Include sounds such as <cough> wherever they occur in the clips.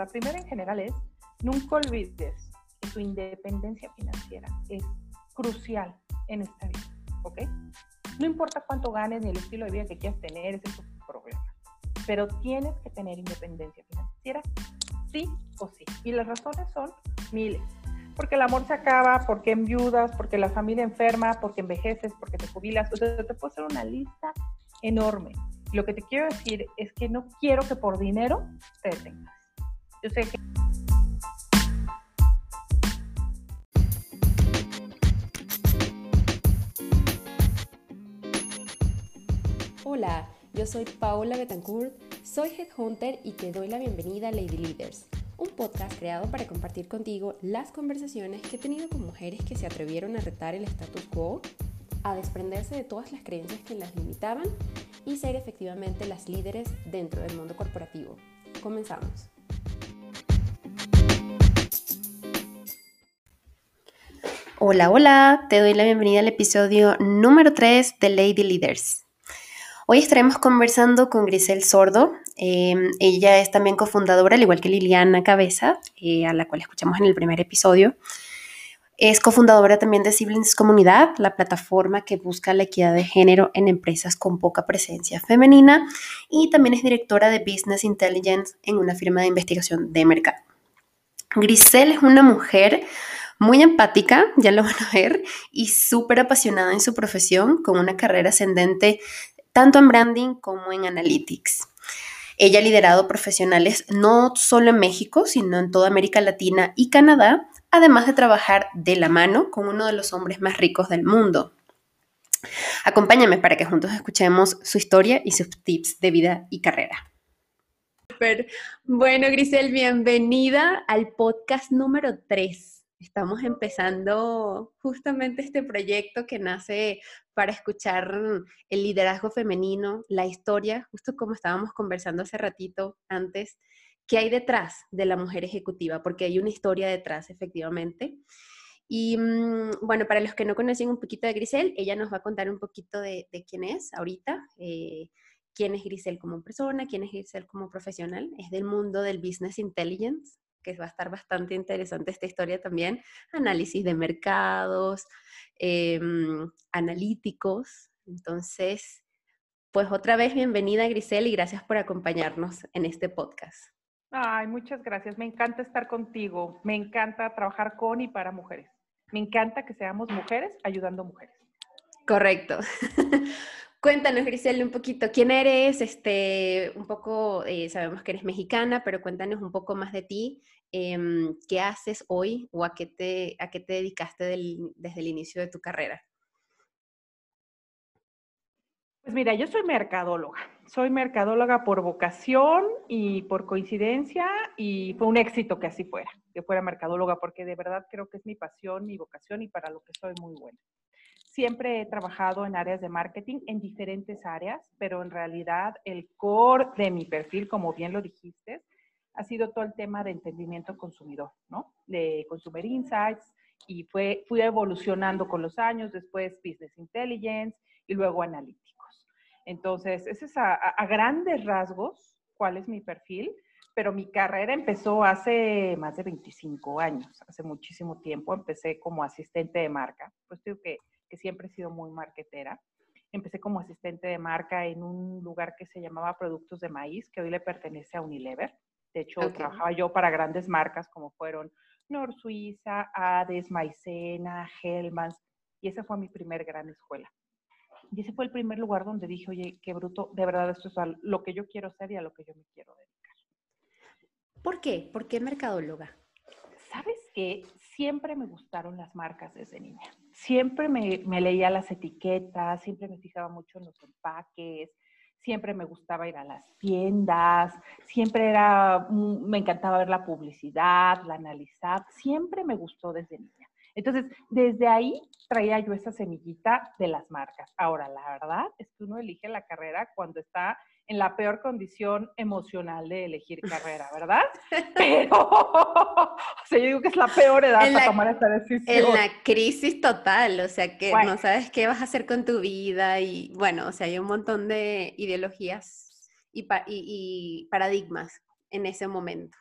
La primera en general es, nunca olvides que tu independencia financiera es crucial en esta vida, ¿ok? No importa cuánto ganes ni el estilo de vida que quieras tener, ese es tu problema. Pero tienes que tener independencia financiera, sí o sí. Y las razones son miles. Porque el amor se acaba, porque enviudas, porque la familia enferma, porque envejeces, porque te jubilas. O sea, te puedo hacer una lista enorme. Lo que te quiero decir es que no quiero que por dinero te detengas. Yo sé que... Hola, yo soy Paola Betancourt, soy Headhunter y te doy la bienvenida a Lady Leaders, un podcast creado para compartir contigo las conversaciones que he tenido con mujeres que se atrevieron a retar el status quo, a desprenderse de todas las creencias que las limitaban y ser efectivamente las líderes dentro del mundo corporativo. Comenzamos. Hola, hola, te doy la bienvenida al episodio número 3 de Lady Leaders. Hoy estaremos conversando con Grisel Sordo. Em, ella es también cofundadora, al igual que Liliana Cabeza, eh, a la cual escuchamos en el primer episodio. Es cofundadora también de Siblings Comunidad, la plataforma que busca la equidad de género en empresas con poca presencia femenina y también es directora de Business Intelligence en una firma de investigación de mercado. Grisel es una mujer muy empática, ya lo van a ver, y súper apasionada en su profesión, con una carrera ascendente tanto en branding como en analytics. Ella ha liderado profesionales no solo en México, sino en toda América Latina y Canadá, además de trabajar de la mano con uno de los hombres más ricos del mundo. Acompáñame para que juntos escuchemos su historia y sus tips de vida y carrera. Bueno, Grisel, bienvenida al podcast número 3. Estamos empezando justamente este proyecto que nace para escuchar el liderazgo femenino, la historia, justo como estábamos conversando hace ratito antes, qué hay detrás de la mujer ejecutiva, porque hay una historia detrás, efectivamente. Y mm, bueno, para los que no conocen un poquito de Grisel, ella nos va a contar un poquito de, quién es ahorita, eh, quién es Grisel como persona, quién es Grisel como profesional. Es del mundo del business intelligence, que va a estar bastante interesante esta historia también. Análisis de mercados, em, analíticos. Entonces, pues otra vez bienvenida Grisel y gracias por acompañarnos en este podcast. Ay, muchas gracias. Me encanta estar contigo. Me encanta trabajar con y para mujeres. Me encanta que seamos mujeres ayudando a mujeres. Correcto. <laughs> Cuéntanos, Grisel, un poquito, ¿quién eres? Este, un poco, eh, sabemos que eres mexicana, pero cuéntanos un poco más de ti. Em, ¿Qué haces hoy o a qué te, a qué te dedicaste desde el inicio de tu carrera? Pues mira, yo soy mercadóloga. Soy mercadóloga por vocación y por coincidencia y fue un éxito que así fuera, que fuera mercadóloga, porque de verdad creo que es mi pasión, mi vocación y para lo que soy muy buena. Siempre he trabajado en áreas de marketing, en diferentes áreas, pero en realidad el core de mi perfil, como bien lo dijiste, ha sido todo el tema de entendimiento consumidor, ¿no? De Consumer Insights y fue, fui evolucionando con los años, después Business Intelligence y luego Analytics. Entonces, ese es a, grandes rasgos cuál es mi perfil, pero mi carrera empezó hace más de 25 años, hace muchísimo tiempo. Empecé como asistente de marca, pues digo que, que siempre he sido muy marketera. Empecé como asistente de marca en un lugar que se llamaba Productos de Maíz, que hoy le pertenece a Unilever. De hecho, trabajaba yo para grandes marcas como fueron Nor Suiza, Hades, Maicena, Hellmans, y esa fue mi primer gran escuela. Y ese fue el primer lugar donde dije, oye, qué bruto, de verdad esto es a lo que yo quiero ser y a lo que yo me quiero dedicar. ¿Por qué? ¿Por qué mercadóloga? ¿Sabes qué? Siempre me gustaron las marcas desde niña. Siempre me, leía las etiquetas, siempre me fijaba mucho en los empaques, siempre me gustaba ir a las tiendas, siempre era, me encantaba ver la publicidad, la analizar, siempre me gustó desde niña. Entonces, desde ahí traía yo esa semillita de las marcas. Ahora, la verdad es que uno elige la carrera cuando está en la peor condición emocional de elegir <laughs> carrera, ¿verdad? Pero, <laughs> o sea, yo digo que es la peor edad para tomar esta decisión. En la crisis total, o sea, que no sabes qué vas a hacer con tu vida y, bueno, o sea, hay un montón de ideologías y paradigmas en ese momento.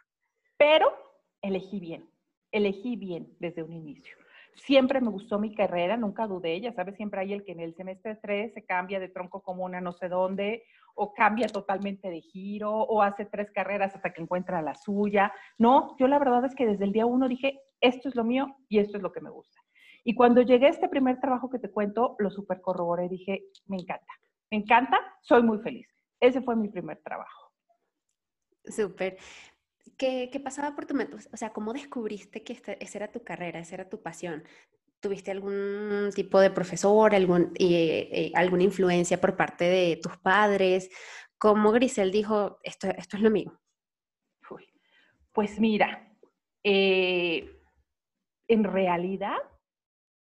Pero elegí bien, elegí bien desde un inicio. Siempre me gustó mi carrera, nunca dudé, ya sabes, siempre hay el que en el semestre 3 se cambia de tronco común a no sé dónde, o cambia totalmente de giro, o hace tres carreras hasta que encuentra la suya. No, yo la verdad es que desde el día uno dije, esto es lo mío y esto es lo que me gusta. Y cuando llegué a este primer trabajo que te cuento, lo super corroboré y dije, me encanta, me encanta, soy muy feliz. Ese fue mi primer trabajo. Súper. ¿Qué, ¿Qué, pasaba por tu mente? O sea, ¿cómo descubriste que esa era tu carrera, esa era tu pasión? ¿Tuviste algún tipo de profesor, algún, eh, alguna influencia por parte de tus padres? ¿Cómo Grisel dijo, esto, esto es lo mío? pues mira, eh, en realidad,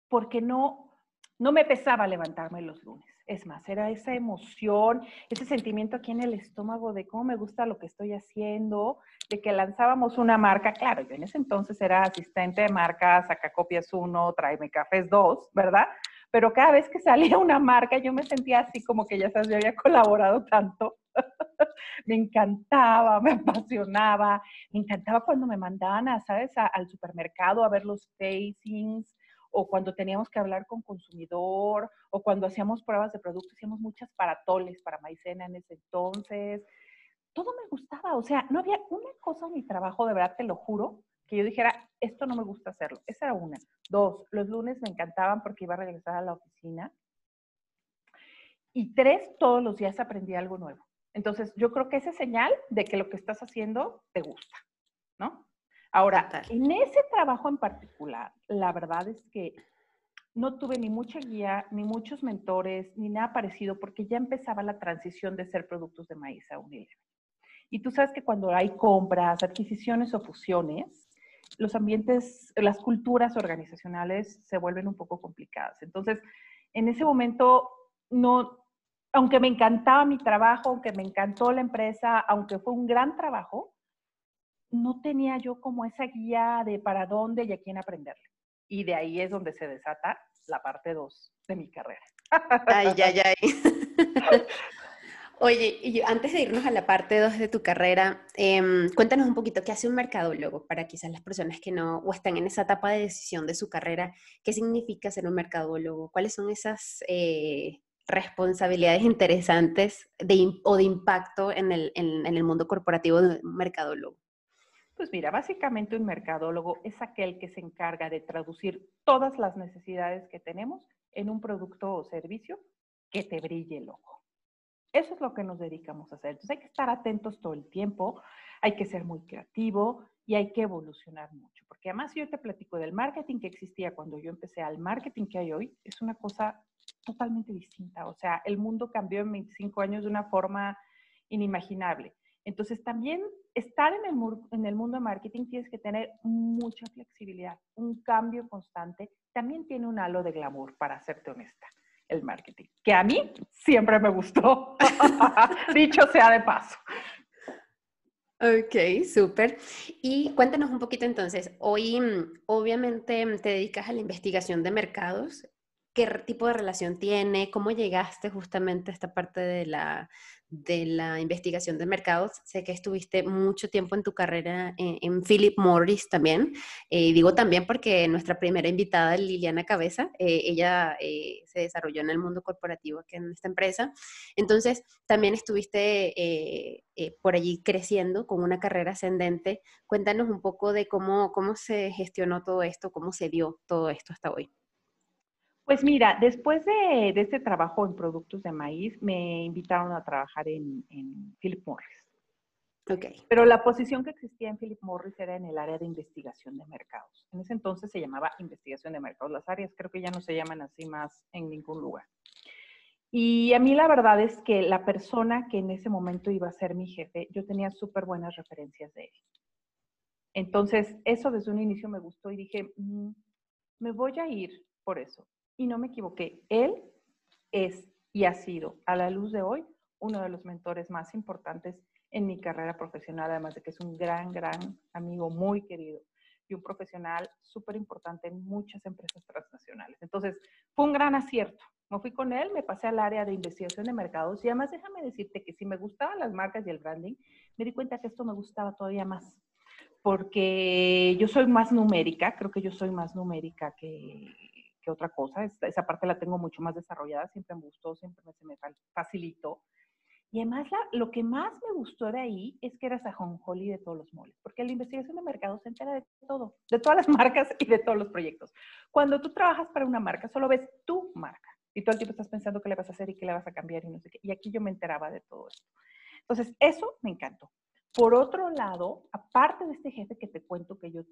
porque no, no me pesaba levantarme los lunes. Es más, era esa emoción, ese sentimiento aquí en el estómago de cómo me gusta lo que estoy haciendo, de que lanzábamos una marca. Claro, yo en ese entonces era asistente de marca, saca copias uno, tráeme cafés dos, ¿verdad? Pero cada vez que salía una marca, yo me sentía así como que ya sabes, yo había colaborado tanto. <laughs> me encantaba, me apasionaba, me encantaba cuando me mandaban, a, ¿sabes?, al supermercado a ver los facings, o cuando teníamos que hablar con consumidor, o cuando hacíamos pruebas de producto, hacíamos muchas paratoles para maicena en ese entonces. Todo me gustaba, o sea, no había una cosa en mi trabajo, de verdad te lo juro, que yo dijera, esto no me gusta hacerlo. Esa era una. Dos, los lunes me encantaban porque iba a regresar a la oficina. Y tres, todos los días aprendí algo nuevo. Entonces, yo creo que esa es señal de que lo que estás haciendo te gusta, ¿no? Ahora, en ese trabajo en particular, la verdad es que no tuve ni mucha guía, ni muchos mentores, ni nada parecido, porque ya empezaba la transición de ser productos de maíz a Unilever. Y tú sabes que cuando hay compras, adquisiciones o fusiones, los ambientes, las culturas organizacionales se vuelven un poco complicadas. Entonces, en ese momento, no, aunque me encantaba mi trabajo, aunque me encantó la empresa, aunque fue un gran trabajo, no tenía yo como esa guía de para dónde y a quién aprenderle. Y de ahí es donde se desata la parte 2 de mi carrera. Ay, ay, ay. <laughs> Oye, y antes de irnos a la parte 2 de tu carrera, em, cuéntanos un poquito qué hace un mercadólogo para quizás las personas que no o están en esa etapa de decisión de su carrera. ¿Qué significa ser un mercadólogo? ¿Cuáles son esas eh, responsabilidades interesantes de, o de impacto en el, en el mundo corporativo de un mercadólogo? Pues mira, básicamente un mercadólogo es aquel que se encarga de traducir todas las necesidades que tenemos en un producto o servicio que te brille el ojo. Eso es lo que nos dedicamos a hacer. Entonces hay que estar atentos todo el tiempo, hay que ser muy creativo y hay que evolucionar mucho. Porque además si yo te platico del marketing que existía cuando yo empecé al marketing que hay hoy, es una cosa totalmente distinta. O sea, el mundo cambió en 25 años de una forma inimaginable. Entonces, también estar en el, mundo de marketing tienes que tener mucha flexibilidad, un cambio constante. También tiene un halo de glamour, para serte honesta, el marketing, que a mí siempre me gustó, <laughs> dicho sea de paso. Ok, súper. Y cuéntanos un poquito entonces, hoy mm, obviamente te dedicas a la investigación de mercados. ¿Qué tipo de relación tiene? ¿Cómo llegaste justamente a esta parte de la, de la investigación de mercados. Sé que estuviste mucho tiempo en tu carrera en, Philip Morris también. eh, digo también porque nuestra primera invitada, Liliana Cabeza, eh, ella eh, se desarrolló en el mundo corporativo aquí en esta empresa. Entonces, también estuviste por allí creciendo con una carrera ascendente. Cuéntanos un poco de cómo, cómo se gestionó todo esto, cómo se dio todo esto hasta hoy. Pues mira, después de, este trabajo en productos de maíz, me invitaron a trabajar en, Philip Morris. Okay. Pero la posición que existía en Philip Morris era en el área de investigación de mercados. En ese entonces se llamaba investigación de mercados. Las áreas creo que ya no se llaman así más en ningún lugar. Y a mí la verdad es que la persona que en ese momento iba a ser mi jefe, yo tenía súper buenas referencias de él. Entonces, eso desde un inicio me gustó y dije, mm, me voy a ir por eso. Y no me equivoqué, él es y ha sido, a la luz de hoy, uno de los mentores más importantes en mi carrera profesional, además de que es un gran, gran amigo, muy querido y un profesional súper importante en muchas empresas transnacionales. Entonces, fue un gran acierto. Me fui con él, me pasé al área de investigación de mercados y además déjame decirte que si me gustaban las marcas y el branding, me di cuenta que esto me gustaba todavía más porque yo soy más numérica, creo que yo soy más numérica que, que otra cosa. Esa, parte la tengo mucho más desarrollada, siempre me gustó, siempre se me facilitó. Y además, lo que más me gustó de ahí es que eras a Holly de todos los moles, porque la investigación de mercado se entera de todo, de todas las <laughs> marcas y de todos los proyectos. Cuando tú trabajas para una marca, solo ves tu marca y todo el tiempo estás pensando qué le vas a hacer y qué le vas a cambiar y no sé qué. Y aquí yo me enteraba de todo esto. Entonces, eso me encantó. Por otro lado, aparte de este jefe que te cuento que yo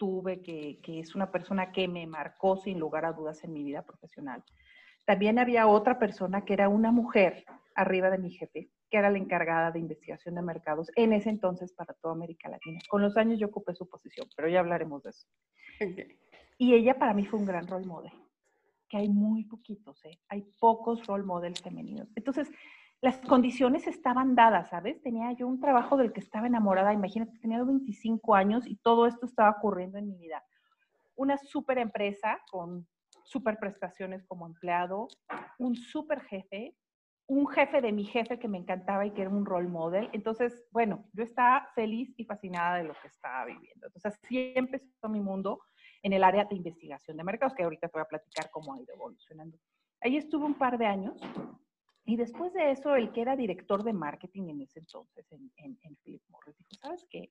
tuve, que, que es una persona que me marcó sin lugar a dudas en mi vida profesional, también había otra persona que era una mujer arriba de mi jefe, que era la encargada de investigación de mercados en ese entonces para toda América Latina. Con los años yo ocupé su posición, pero ya hablaremos de eso. Y ella para mí fue un gran role model, que hay muy poquitos, ¿eh? hay pocos role models femeninos. Entonces, las condiciones estaban dadas, ¿sabes? Tenía yo un trabajo del que estaba enamorada, imagínate, tenía 25 años y todo esto estaba ocurriendo en mi vida. Una súper empresa con súper prestaciones como empleado, un súper jefe, un jefe de mi jefe que me encantaba y que era un role model. Entonces, bueno, yo estaba feliz y fascinada de lo que estaba viviendo. Entonces, así empezó mi mundo en el área de investigación de mercados, que ahorita te voy a platicar cómo ha ido evolucionando. Ahí estuve un par de años y después de eso, el que era director de marketing en ese entonces en, en, Philip Morris dijo, ¿sabes qué?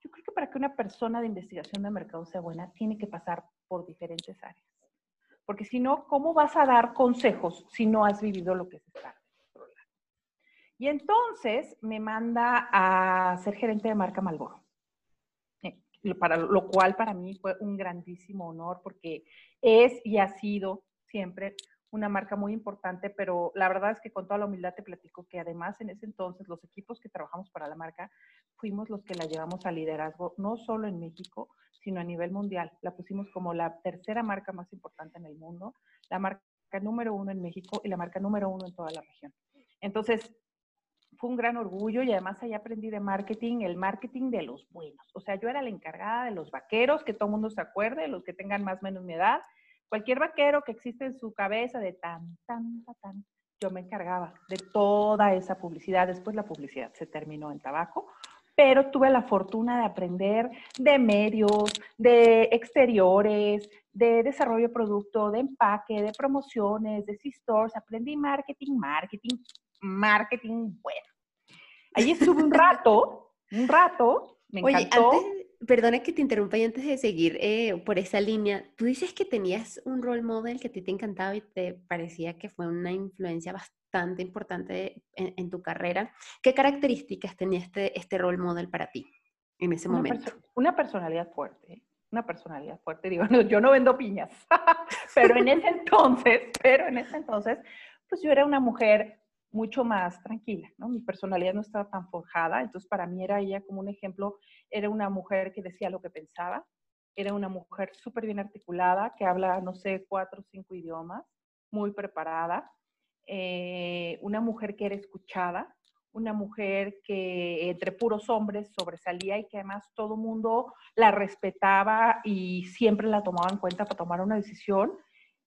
Yo creo que para que una persona de investigación de mercado sea buena, tiene que pasar por diferentes áreas. Porque si no, ¿cómo vas a dar consejos si no has vivido lo que se está y entonces me manda a ser gerente de marca Malboro. Eh, para, lo cual para mí fue un grandísimo honor porque es y ha sido siempre una marca muy importante, pero la verdad es que con toda la humildad te platico que además en ese entonces los equipos que trabajamos para la marca fuimos los que la llevamos a liderazgo, no solo en México, sino a nivel mundial. La pusimos como la tercera marca más importante en el mundo, la marca número uno en México y la marca número uno en toda la región. Entonces, fue un gran orgullo y además ahí aprendí de marketing, el marketing de los buenos. O sea, yo era la encargada de los vaqueros, que todo el mundo se acuerde, los que tengan más o menos mi edad. Cualquier vaquero que existe en su cabeza de tan, tan, tan, tan, yo me encargaba de toda esa publicidad. Después la publicidad se terminó en tabaco, pero tuve la fortuna de aprender de medios, de exteriores, de desarrollo de producto, de empaque, de promociones, de C-Stores. Aprendí marketing, marketing, marketing bueno. Allí estuve un rato, un rato, me encantó. Oye, antes, perdona que te interrumpa y antes de seguir eh, por esa línea, tú dices que tenías un role model que a ti te encantaba y te parecía que fue una influencia bastante importante en, tu carrera. ¿Qué características tenía este, este role model para ti en ese momento? una personalidad fuerte, una personalidad fuerte. Digo, yo no vendo piñas, <laughs> pero en ese entonces, pero en ese entonces, pues yo era una mujer mucho más tranquila. Mi personalidad no estaba tan forjada, entonces para mí era ella como un ejemplo, era una mujer que decía lo que pensaba, era una mujer súper bien articulada, que habla, no sé, cuatro o cinco idiomas, muy preparada, eh, una mujer que era escuchada, una mujer que entre puros hombres sobresalía y que además todo mundo la respetaba y siempre la tomaba en cuenta para tomar una decisión.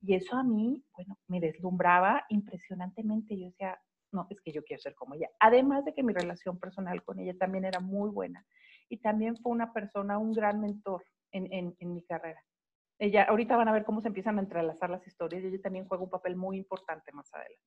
Y eso a mí, bueno, me deslumbraba impresionantemente. Yo decía, no, es que yo quiero ser como ella. Además de que mi relación personal con ella también era muy buena. Y también fue una persona, un gran mentor en, mi carrera. Ella, ahorita van a ver cómo se empiezan a entrelazar las historias y ella también juega un papel muy importante más adelante.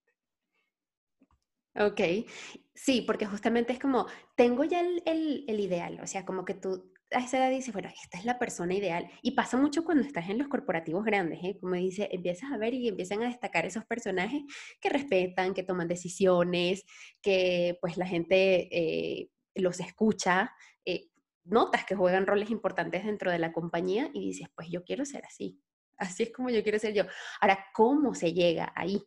Ok, sí, porque justamente es como, tengo ya el, el ideal, o sea, como que tú a esa edad dices, bueno, esta es la persona ideal. Y pasa mucho cuando estás en los corporativos grandes, ¿eh? como dice, empiezas a ver y empiezan a destacar esos personajes que respetan, que toman decisiones, que pues la gente eh, los escucha. Eh, notas que juegan roles importantes dentro de la compañía y dices, pues yo quiero ser así. Así es como yo quiero ser yo. Ahora, ¿cómo se llega ahí?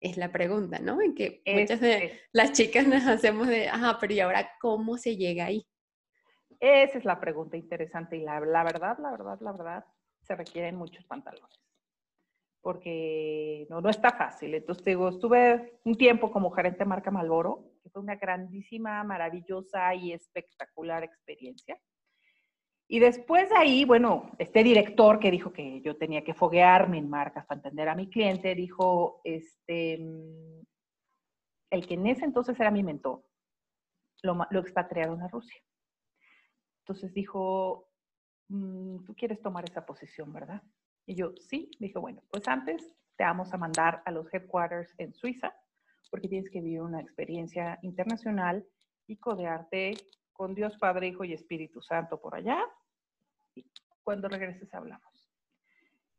Es la pregunta, ¿no? En que muchas de las chicas nos hacemos de, ajá, pero ¿y ahora cómo se llega ahí? Esa es la pregunta interesante y la, verdad, la verdad, la verdad, se requieren muchos pantalones. Porque no, no está fácil. Entonces, digo, estuve un tiempo como gerente de marca Malboro, que fue una grandísima, maravillosa y espectacular experiencia. Y después de ahí, bueno, este director que dijo que yo tenía que foguearme en marcas para entender a mi cliente, dijo, este, mm, el que en ese entonces era mi mentor, lo, lo expatriaron a Rusia. Entonces dijo, mm, tú quieres tomar esa posición, ¿verdad? Y yo, sí, me dijo, bueno, pues antes te vamos a mandar a los headquarters en Suiza, porque tienes que vivir una experiencia internacional y codearte con Dios Padre, Hijo y Espíritu Santo por allá. Y cuando regreses hablamos.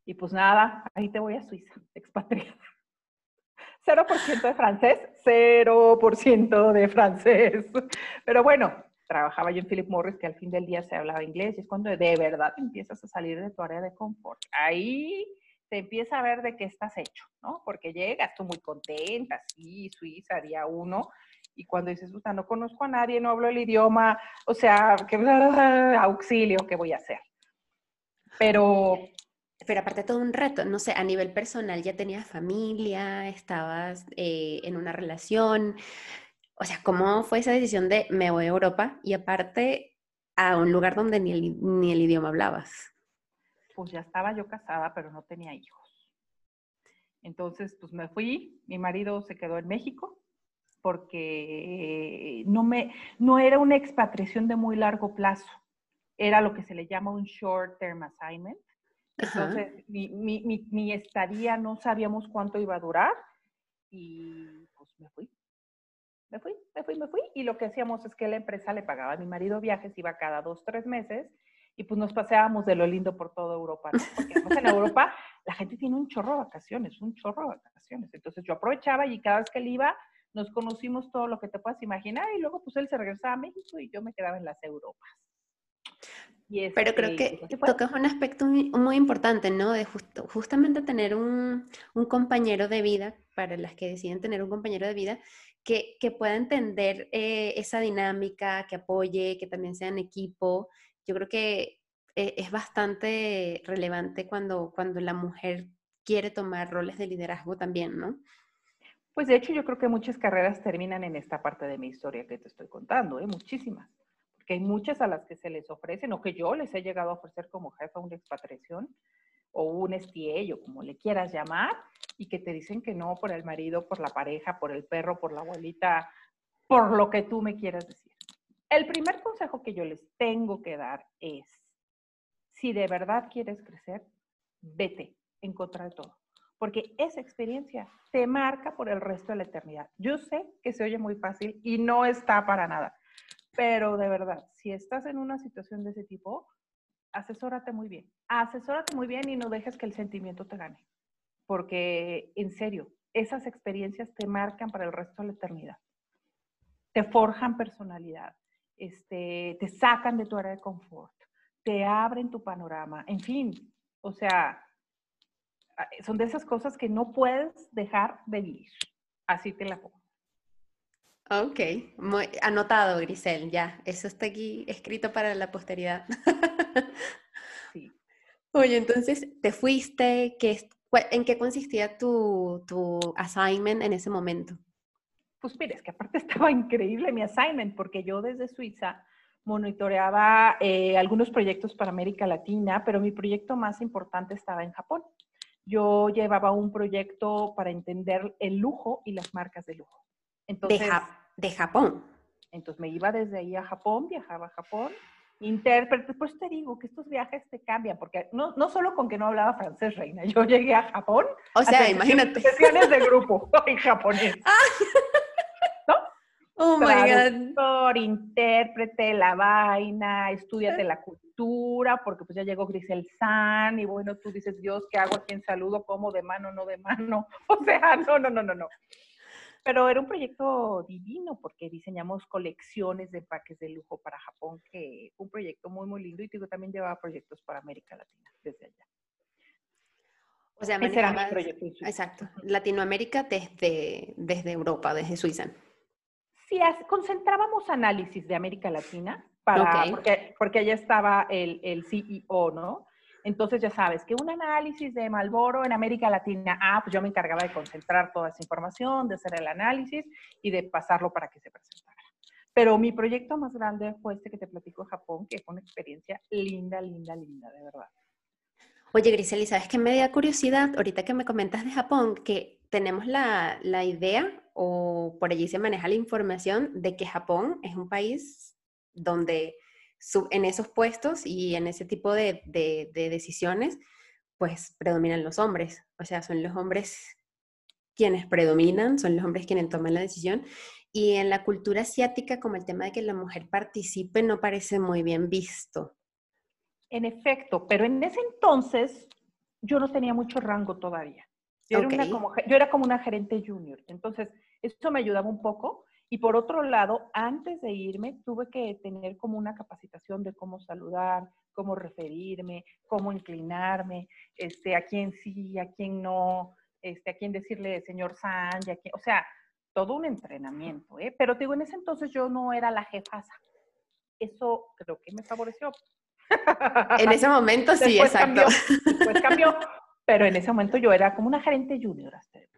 Y pues nada, ahí te voy a Suiza, expatriada. <laughs> 0% de francés, 0% de francés. Pero bueno, trabajaba yo en Philip Morris, que al fin del día se hablaba inglés, y es cuando de verdad empiezas a salir de tu área de confort. Ahí te empieza a ver de qué estás hecho, ¿no? Porque llegas tú muy contenta, sí, Suiza, día uno, y cuando dices, puta, no conozco a nadie, no hablo el idioma, o sea, que <laughs> auxilio, ¿qué voy a hacer? Pero... Pero aparte todo un reto, no sé, a nivel personal ya tenías familia, estabas eh, en una relación, o sea, ¿cómo fue esa decisión de me voy a Europa y aparte a un lugar donde ni el, ni el idioma hablabas? Pues ya estaba yo casada, pero no tenía hijos. Entonces, pues me fui, mi marido se quedó en México porque no, me, no era una expatriación de muy largo plazo, era lo que se le llama un short term assignment. Entonces, mi, mi, mi, estadía no sabíamos cuánto iba a durar y pues me fui. Me fui, me fui, me fui. Y lo que hacíamos es que la empresa le pagaba a mi marido viajes, iba cada dos, tres meses y pues nos paseábamos de lo lindo por toda Europa, Porque en Europa la gente tiene un chorro de vacaciones, un chorro de vacaciones. Entonces yo aprovechaba y cada vez que él iba, nos conocimos todo lo que te puedas imaginar y luego pues él se regresaba a México y yo me quedaba en las Europas. Pero creo que tocas un aspecto muy, importante, ¿no? De justamente tener un, compañero de vida, para las que deciden tener un compañero de vida, que, pueda entender eh, esa dinámica, que apoye, que también sea en equipo. Yo creo que eh, es bastante relevante cuando, cuando la mujer quiere tomar roles de liderazgo también, ¿no? Pues de hecho yo creo que muchas carreras terminan en esta parte de mi historia que te estoy contando, ¿eh? muchísimas. Porque hay muchas a las que se les ofrecen o que yo les he llegado a ofrecer como jefa una expatriación o un o como le quieras llamar, y que te dicen que no por el marido, por la pareja, por el perro, por la abuelita, por lo que tú me quieras decir. El primer consejo que yo les tengo que dar es, si de verdad quieres crecer, vete en contra de todo porque esa experiencia te marca por el resto de la eternidad. Yo sé que se oye muy fácil y no está para nada, pero de verdad, si estás en una situación de ese tipo, asesórate muy bien, asesórate muy bien y no dejes que el sentimiento te gane, porque en serio, esas experiencias te marcan para el resto de la eternidad, te forjan personalidad, este, te sacan de tu área de confort, te abren tu panorama, en fin, o sea, son de esas cosas que no puedes dejar de vivir. Así te la pongo. Ok, muy anotado, Grisel, ya. Eso está aquí escrito para la posteridad. sí. <laughs> Oye, entonces, ¿te fuiste? ¿Qué, ¿En qué consistía tu, tu assignment en ese momento? Pues mire, es que aparte <laughs> estaba increíble mi assignment, porque yo desde Suiza monitoreaba eh, algunos proyectos para América Latina, pero mi proyecto más importante estaba en Japón yo llevaba un proyecto para entender el lujo y las marcas de lujo. Entonces, de, Japón. Entonces me iba desde ahí a Japón, viajaba a Japón, intérprete, pues te digo que estos viajes te cambian, porque no, no solo con que no hablaba francés, reina, yo llegué a Japón. O sea, imagínate. Sesiones de grupo <laughs> en japonés. ¿No? Oh my God. intérprete, la vaina, estudiate la cultura porque pues ya llegó Grisel San y bueno, tú dices, Dios, ¿qué hago? ¿A quién saludo? ¿Cómo? ¿De mano? ¿No de mano? <laughs> O sea, no, no, no, no, no. Pero era un proyecto divino porque diseñamos colecciones de empaques de lujo para Japón, que fue un proyecto muy, muy lindo y digo, también llevaba proyectos para América Latina desde allá. O sea, Ese era mi proyecto. Exacto. Latinoamérica desde, desde Europa, desde Suiza. Sí, concentrábamos análisis de América Latina, para, porque, porque allá estaba el, el CEO, ¿no? Entonces ya sabes que un análisis de Malboro en América Latina, ah, pues yo me encargaba de concentrar toda esa información, de hacer el análisis y de pasarlo para que se presentara. Pero mi proyecto más grande fue este que te platico Japón, que fue una experiencia linda, linda, linda, de verdad. Oye, Griseli, ¿sabes qué me da curiosidad ahorita que me comentas de Japón? Que tenemos la, la idea, o por allí se maneja la información, de que Japón es un país donde en esos puestos y en ese tipo de, de, decisiones, pues predominan los hombres. O sea, son los hombres quienes predominan, son los hombres quienes toman la decisión. Y en la cultura asiática, como el tema de que la mujer participe no parece muy bien visto. En efecto, pero en ese entonces yo no tenía mucho rango todavía. Yo, era, como, yo era como una gerente junior. Entonces, eso me ayudaba un poco. Y por otro lado, antes de irme, tuve que tener como una capacitación de cómo saludar, cómo referirme, cómo inclinarme, este, a quién sí, a quién no, este, a quién decirle señor San, o sea, todo un entrenamiento, ¿eh? Pero digo, en ese entonces yo no era la jefasa. Eso creo que me favoreció. <laughs> En ese momento sí, exacto. después cambió, pero en ese momento yo era como una gerente junior hasta de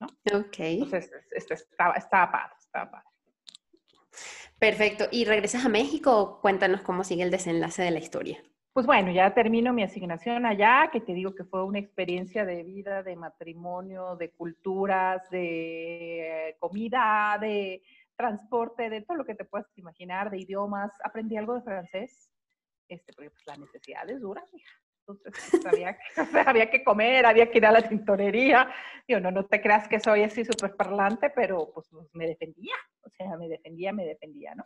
¿no? Ok. Entonces, este, estaba, estaba padre, padre. Perfecto. ¿Y regresas a México? Cuéntanos cómo sigue el desenlace de la historia. Pues bueno, ya termino mi asignación allá, que te digo que fue una experiencia de vida, de matrimonio, de culturas, de comida, de transporte, de todo lo que te puedas imaginar, de idiomas. Aprendí algo de francés, este, porque pues, la necesidad es dura, Entonces, pues, había, <laughs> había que comer, había que ir a la tintorería. Yo no, no te creas que soy así súper parlante, pero pues me defendía. O sea, me defendía, me defendía, ¿no?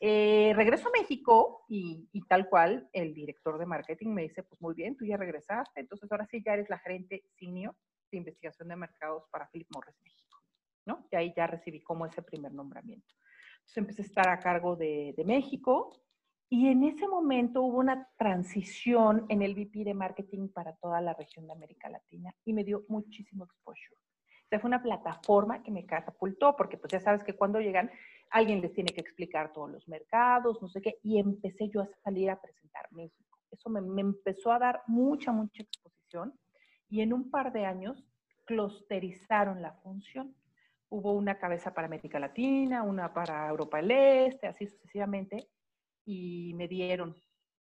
Eh, regreso a México y, tal cual el director de marketing me dice, pues muy bien, tú ya regresaste, entonces ahora sí ya eres la gerente senior de investigación de mercados para Philip Morris México, ¿no? Y ahí ya recibí como ese primer nombramiento. Entonces empecé a estar a cargo de, de México y en ese momento hubo una transición en el VP de marketing para toda la región de América Latina y me dio muchísimo exposure. O sea, fue una plataforma que me catapultó, porque pues ya sabes que cuando llegan alguien les tiene que explicar todos los mercados, no sé qué, y empecé yo a salir a presentar México. Eso me, empezó a dar mucha, mucha exposición y en un par de años clusterizaron la función. Hubo una cabeza para América Latina, una para Europa del Este, así sucesivamente, y me dieron,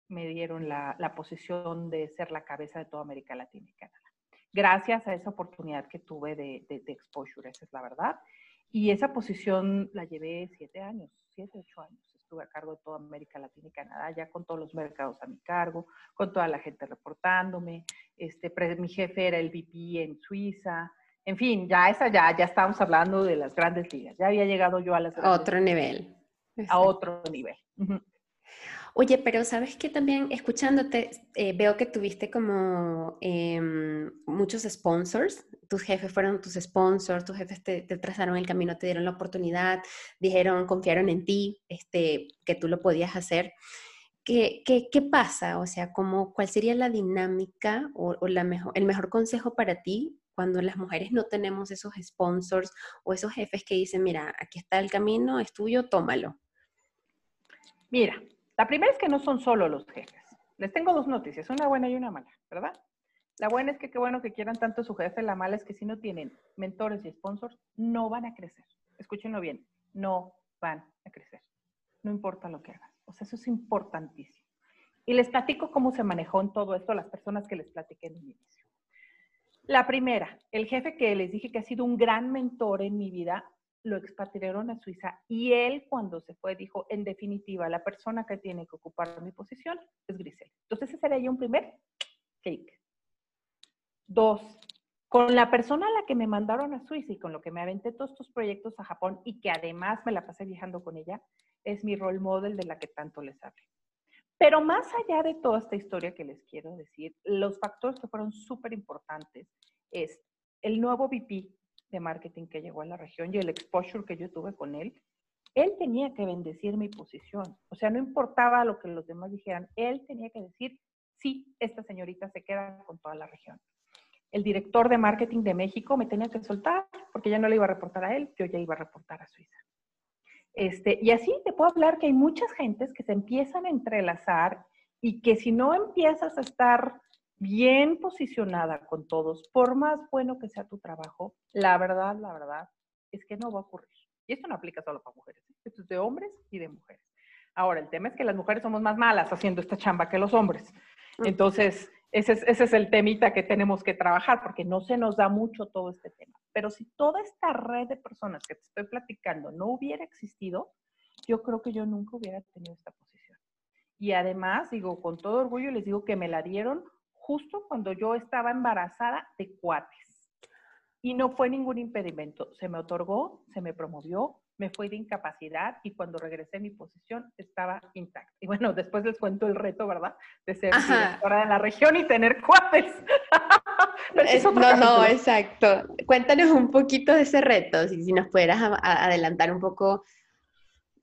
me dieron la, la posición de ser la cabeza de toda América Latina y Canadá. Gracias a esa oportunidad que tuve de, de, de exposure, esa es la verdad. Y esa posición la llevé siete años, siete, ocho años. Estuve a cargo de toda América Latina y Canadá, ya con todos los mercados a mi cargo, con toda la gente reportándome. Este, mi jefe era el VP en Suiza. En fin, ya esa ya, ya estábamos hablando de las grandes ligas. Ya había llegado yo a las Otro nivel. A otro nivel. Oye, pero sabes que también escuchándote eh, veo que tuviste como em, muchos sponsors, tus jefes fueron tus sponsors, tus jefes te, trazaron el camino, te dieron la oportunidad, dijeron, confiaron en ti, este, que tú lo podías hacer. ¿Qué, qué, qué pasa? O sea, ¿cómo, ¿cuál sería la dinámica o, o la mejor, el mejor consejo para ti cuando las mujeres no tenemos esos sponsors o esos jefes que dicen, mira, aquí está el camino, es tuyo, tómalo? Mira, la primera es que no son solo los jefes. Les tengo dos noticias, una buena y una mala, ¿verdad? La buena es que qué bueno que quieran tanto su jefe, la mala es que si no tienen mentores y sponsors, no van a crecer. Escúchenlo bien, no van a crecer. No importa lo que hagan. O sea, eso es importantísimo. Y les platico cómo se manejó en todo esto las personas que les platiqué en el inicio. La primera, el jefe que les dije que ha sido un gran mentor en mi vida, lo expatriaron a Suiza y él cuando se fue dijo, en definitiva, la persona que tiene que ocupar mi posición es Grisel. Entonces ese sería un primer clic. Dos, con la persona a la que me mandaron a Suiza y con lo que me aventé todos estos proyectos a Japón y que además me la pasé viajando con ella, es mi role model de la que tanto les hablé. Pero más allá de toda esta historia que les quiero decir, los factores que fueron súper importantes es el nuevo VP de marketing que llegó a la región y el exposure que yo tuve con él, él tenía que bendecir mi posición. O sea, no importaba lo que los demás dijeran, él tenía que decir, sí, esta señorita se queda con toda la región. El director de marketing de México me tenía que soltar porque ya no le iba a reportar a él, yo ya iba a reportar a Suiza. Este, y así te puedo hablar que hay muchas gentes que se empiezan a entrelazar y que si no empiezas a estar bien posicionada con todos, por más bueno que sea tu trabajo, la verdad, la verdad es que no va a ocurrir. Y esto no aplica solo para mujeres, ¿eh? esto es de hombres y de mujeres. Ahora, el tema es que las mujeres somos más malas haciendo esta chamba que los hombres. Entonces, ese es, ese es el temita que tenemos que trabajar, porque no se nos da mucho todo este tema. Pero si toda esta red de personas que te estoy platicando no hubiera existido, yo creo que yo nunca hubiera tenido esta posición. Y además, digo, con todo orgullo les digo que me la dieron justo cuando yo estaba embarazada de cuates. Y no fue ningún impedimento. Se me otorgó, se me promovió, me fue de incapacidad y cuando regresé mi posición estaba intacta. Y bueno, después les cuento el reto, ¿verdad? De ser directora de la región y tener cuates. <laughs> no, no, exacto. Cuéntanos un poquito de ese reto, si, si nos pudieras adelantar un poco.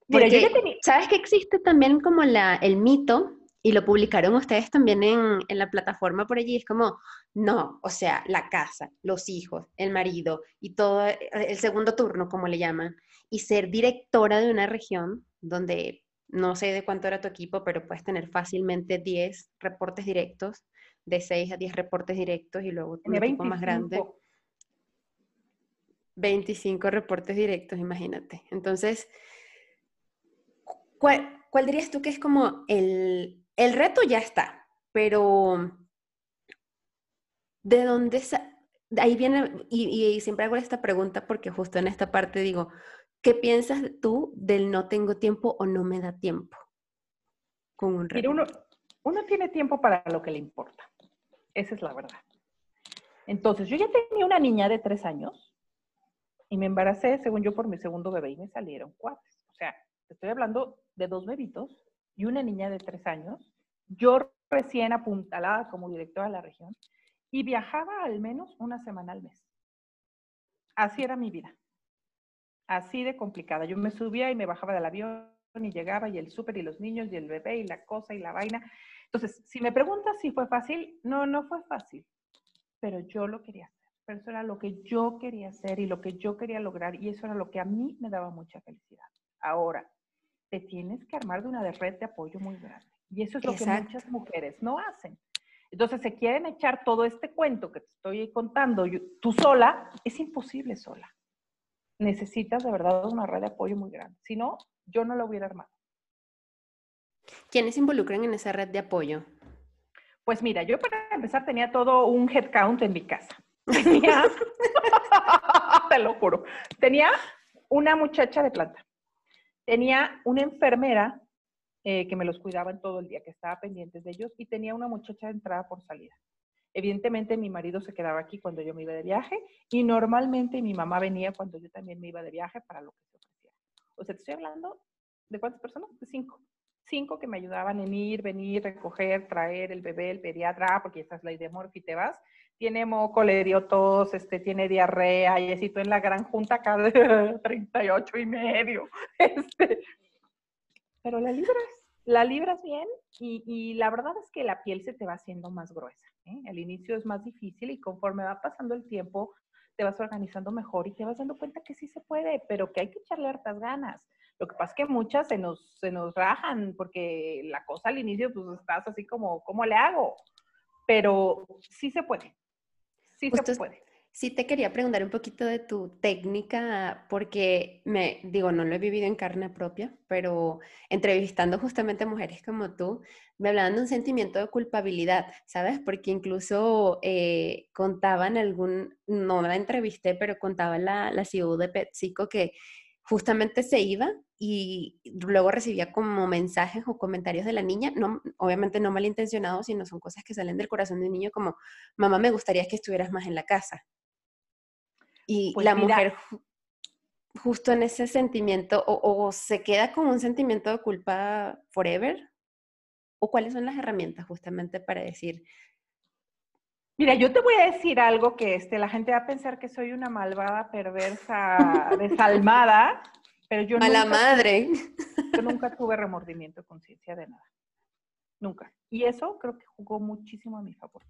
Porque, ¿sabes que existe también como la, el mito y lo publicaron ustedes también en, en, la plataforma por allí, es como, no, o sea, la casa, los hijos, el marido y todo, eh, el segundo turno, como le llaman, y ser directora de una región donde no sé de cuánto era tu equipo, pero puedes tener fácilmente 10 reportes directos, de 6 a 10 reportes directos y luego un equipo más grande. 25 reportes directos, imagínate. Entonces, ¿cuál, ¿cuál dirías tú que es como el, el reto ya está, pero ¿de dónde ahí viene, y, siempre hago esta pregunta porque justo en esta parte digo, ¿qué piensas tú del no tengo tiempo o no me da tiempo con un reto? uno, uno tiene tiempo para lo que le importa. Esa es la verdad. Entonces, yo ya tenía una niña de tres años y me embaracé, según yo, por mi segundo bebé y me salieron cuatro. O sea, estoy hablando de dos bebitos y una niña de tres años, yo recién apuntalada como directora de la región, y viajaba al menos una semana al mes. Así era mi vida. Así de complicada. Yo me subía y me bajaba del avión y llegaba y el súper y los niños y el bebé y la cosa y la vaina. Entonces, si me preguntas si fue fácil, no, no fue fácil, pero yo lo quería hacer. Pero eso era lo que yo quería hacer y lo que yo quería lograr y eso era lo que a mí me daba mucha felicidad. Ahora, te tienes que armar de una red de apoyo muy grande. Y eso es lo que muchas mujeres no hacen. Entonces se quieren echar todo este cuento que te estoy contando tú sola, es imposible sola. Necesitas de verdad una red de apoyo muy grande. Si no, yo no lo hubiera armado. ¿Quiénes se involucran en esa red de apoyo? Pues mira, yo para empezar tenía todo un headcount en mi casa. <laughs> Tenía, <laughs> te lo juro, tenía una muchacha de planta, Tenía una enfermera eh, que me los cuidaba en todo el día, que estaba pendiente de ellos, y tenía una muchacha de entrada por salida. Evidentemente mi marido se quedaba aquí cuando yo me iba de viaje y normalmente mi mamá venía cuando yo también me iba de viaje para lo que se ofrecía. O sea, te estoy hablando de cuántas personas? De cinco. Cinco que me ayudaban en ir, venir, recoger, traer el bebé, el pediatra, ah, porque esta es la idea, y te vas tiene moco, le dio tos, este, tiene diarrea, y así tú en la gran junta acá de <laughs> 38 y medio. <laughs> Este, pero la libras, la libras bien y, y, la verdad es que la piel se te va haciendo más gruesa. ¿eh? Al inicio es más difícil y conforme va pasando el tiempo te vas organizando mejor y te vas dando cuenta que sí se puede, pero que hay que echarle hartas ganas. Lo que pasa es que muchas se nos, se nos rajan porque la cosa al inicio pues estás así como, ¿cómo le hago? Pero sí se puede. Sí se puede. Sí te quería preguntar un poquito de tu técnica, porque me digo, no lo he vivido en carne propia, pero entrevistando justamente mujeres como tú, me hablaban de un sentimiento de culpabilidad, ¿sabes? Porque incluso eh, contaban algún, no la entrevisté, pero contaba la, la CEO de PepsiCo que justamente se iba y luego recibía como mensajes o comentarios de la niña, no, obviamente no malintencionados, sino son cosas que salen del corazón de un niño como, mamá, me gustaría que estuvieras más en la casa. Y pues la mujer justo en ese sentimiento, o, se queda con un sentimiento de culpa forever, o cuáles son las herramientas justamente para decir, Mira, yo te voy a decir algo que este, la gente va a pensar que soy una malvada, perversa, <laughs> desalmada, pero yo Mala nunca, madre. Yo nunca tuve remordimiento, conciencia de nada. Nunca. Y eso creo que jugó muchísimo a mi favor.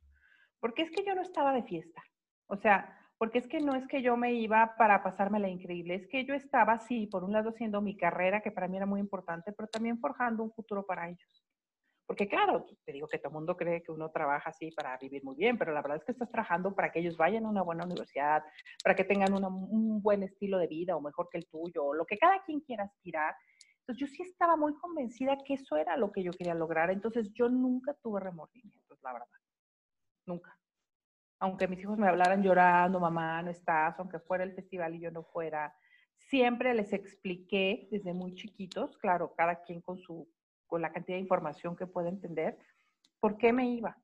Porque es que yo no estaba de fiesta. O sea, porque es que no es que yo me iba para pasármela increíble, es que yo estaba, sí, por un lado haciendo mi carrera, que para mí era muy importante, pero también forjando un futuro para ellos. Porque claro, te digo que todo el mundo cree que uno trabaja así para vivir muy bien, pero la verdad es que estás trabajando para que ellos vayan a una buena universidad, para que tengan un buen estilo de vida o mejor que el tuyo, o lo que cada quien quiera aspirar. Entonces yo sí estaba muy convencida que eso era lo que yo quería lograr, entonces yo nunca tuve remordimientos, la verdad. Nunca. Aunque mis hijos me hablaran llorando, mamá, no estás, aunque fuera el festival y yo no fuera, siempre les expliqué desde muy chiquitos, claro, cada quien con su con la cantidad de información que puede entender, ¿por qué me iba?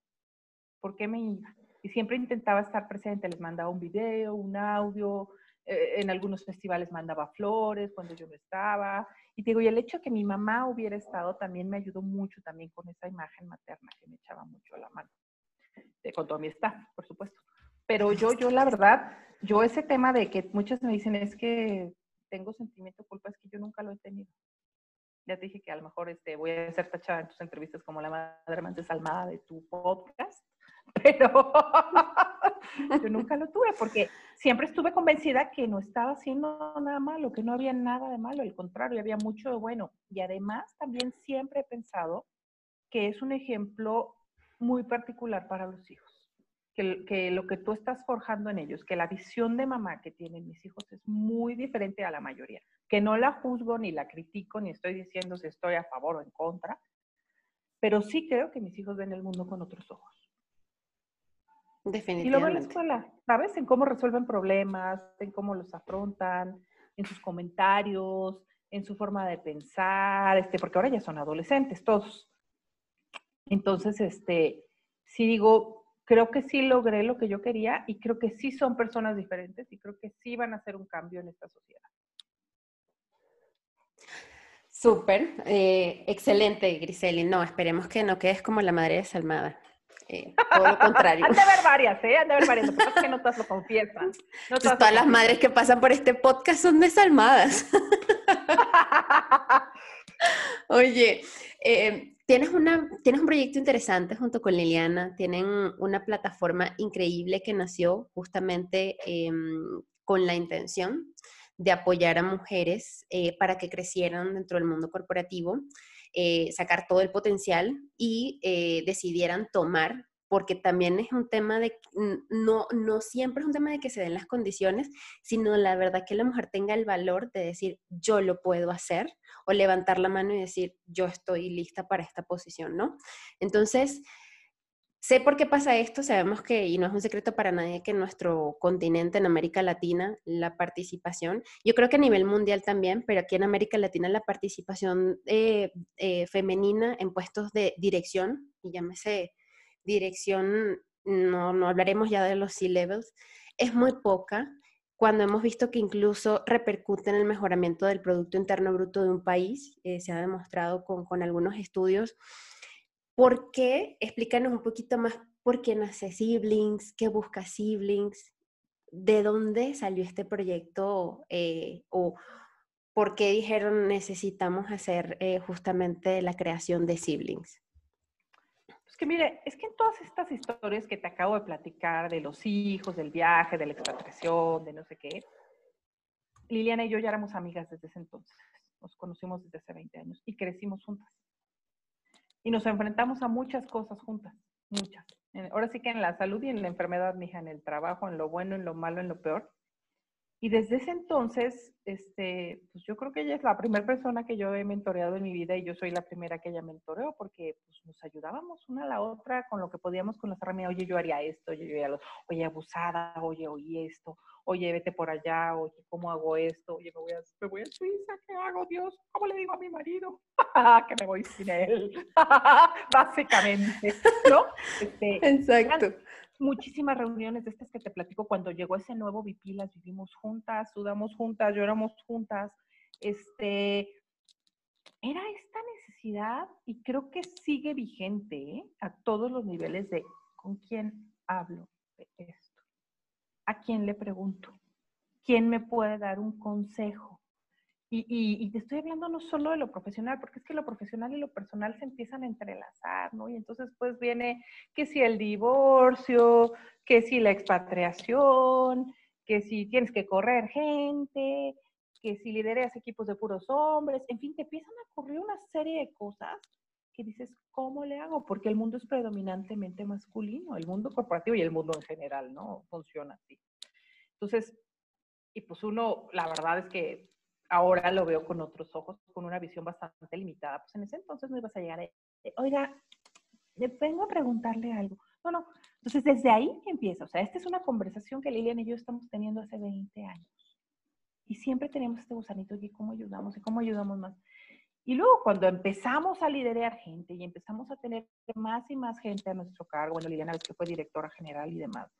¿Por qué me iba? Y siempre intentaba estar presente, les mandaba un video, un audio, eh, en algunos festivales mandaba flores cuando yo no estaba. Y digo, y el hecho de que mi mamá hubiera estado también me ayudó mucho también con esa imagen materna que me echaba mucho la mano, de, con todo mi staff, por supuesto. Pero yo, yo la verdad, yo ese tema de que muchos me dicen es que tengo sentimiento de culpa, es que yo nunca lo he tenido. Ya te dije que a lo mejor este, voy a ser tachada en tus entrevistas como la madre más desalmada de tu podcast, <laughs> pero <laughs> yo nunca lo tuve porque siempre estuve convencida que no estaba haciendo nada malo, que no había nada de malo, al contrario, había mucho de bueno. Y además también siempre he pensado que es un ejemplo muy particular para los hijos. Que, que, lo que tú estás forjando en ellos, que la visión de mamá que tienen mis hijos es muy diferente a la mayoría, que no la juzgo ni la critico ni estoy diciendo si estoy a favor o en contra, pero sí creo que mis hijos ven el mundo con otros ojos. Definitivamente. Y luego en la escuela, ¿sabes? En cómo resuelven problemas, en cómo los afrontan, en sus comentarios, en su forma de pensar, este, porque ahora ya son adolescentes todos. Entonces, este, sí digo, creo que sí logré lo que yo quería y creo que sí son personas diferentes y creo que sí van a hacer un cambio en esta sociedad. Súper, eh, excelente, Griseli. No, esperemos que no quedes como la madre desalmada. Eh, todo lo contrario. <laughs> Han de haber varias, ¿eh? Han de haber varias. Lo que que no todas lo confiesan. <laughs> No todas, todas las madres que pasan por este podcast son desalmadas. <laughs> Oye, eh, tienes, una, tienes un proyecto interesante junto con Liliana. Tienen una plataforma increíble que nació justamente em, con la intención de apoyar a mujeres eh, para que crecieran dentro del mundo corporativo eh, sacar todo el potencial y eh, decidieran tomar, porque también es un tema de, no, no siempre es un tema de que se den las condiciones, sino la verdad que la mujer tenga el valor de decir, yo lo puedo hacer, o levantar la mano y decir, yo estoy lista para esta posición, ¿no? Entonces, Sé por qué pasa esto, sabemos que, y no es un secreto para nadie, que en nuestro continente, en América Latina, la participación, yo creo que a nivel mundial también, pero aquí en América Latina la participación eh, eh, femenina en puestos de dirección, y llámese dirección, no, no hablaremos ya de los C-levels, es muy poca cuando hemos visto que incluso repercute en el mejoramiento del Producto Interno Bruto de un país, eh, se ha demostrado con, con algunos estudios ¿Por qué? Explícanos un poquito más por qué nace Siblings, qué busca Siblings, de dónde salió este proyecto eh, o por qué dijeron necesitamos hacer eh, justamente la creación de Siblings. Pues que mire, es que en todas estas historias que te acabo de platicar de los hijos, del viaje, de la expatriación, de no sé qué, Liliana y yo ya éramos amigas desde ese entonces. Nos conocimos desde hace 20 años y crecimos juntas y nos enfrentamos a muchas cosas juntas, muchas. Ahora sí que en la salud y en la enfermedad, mija, en el trabajo, en lo bueno, en lo malo, en lo peor. Y desde ese entonces, este, pues yo creo que ella es la primera persona que yo he mentoreado en mi vida y yo soy la primera que ella mentoreó porque pues, nos ayudábamos una a la otra con lo que podíamos con las herramientas. Oye, yo haría esto, oye, yo haría lo, oye, abusada, oye, oye esto, oye, vete por allá, oye, ¿cómo hago esto? Oye, me voy a, me voy a Suiza, ¿qué hago, Dios? ¿Cómo le digo a mi marido? <laughs> que me voy sin él. <laughs> Básicamente, ¿no? Este, Exacto muchísimas reuniones de estas que te platico cuando llegó ese nuevo VP, las vivimos juntas, sudamos juntas, lloramos juntas. Este, era esta necesidad y creo que sigue vigente ¿eh? a todos los niveles de con quién hablo de esto, a quién le pregunto, quién me puede dar un consejo, y, te estoy hablando no solo de lo profesional, porque es que lo profesional y lo personal se empiezan a entrelazar, ¿no? Y entonces pues viene que si el divorcio, que si la expatriación, que si tienes que correr gente, que si lideras equipos de puros hombres, en fin, te empiezan a ocurrir una serie de cosas que dices, ¿cómo le hago? Porque el mundo es predominantemente masculino, el mundo corporativo y el mundo en general, ¿no? Funciona así. Entonces, y pues uno, la verdad es que ahora lo veo con otros ojos, con una visión bastante limitada. Pues en ese entonces no ibas a llegar a, oiga, vengo a preguntarle algo. No, no. Entonces desde ahí empieza. O sea, esta es una conversación que Lilian y yo estamos teniendo hace 20 años. Y siempre tenemos este gusanito, y ¿cómo ayudamos? ¿Y cómo ayudamos más? Y luego cuando empezamos a liderar gente y empezamos a tener más y más gente a nuestro cargo, bueno, Liliana vez que fue directora general y demás,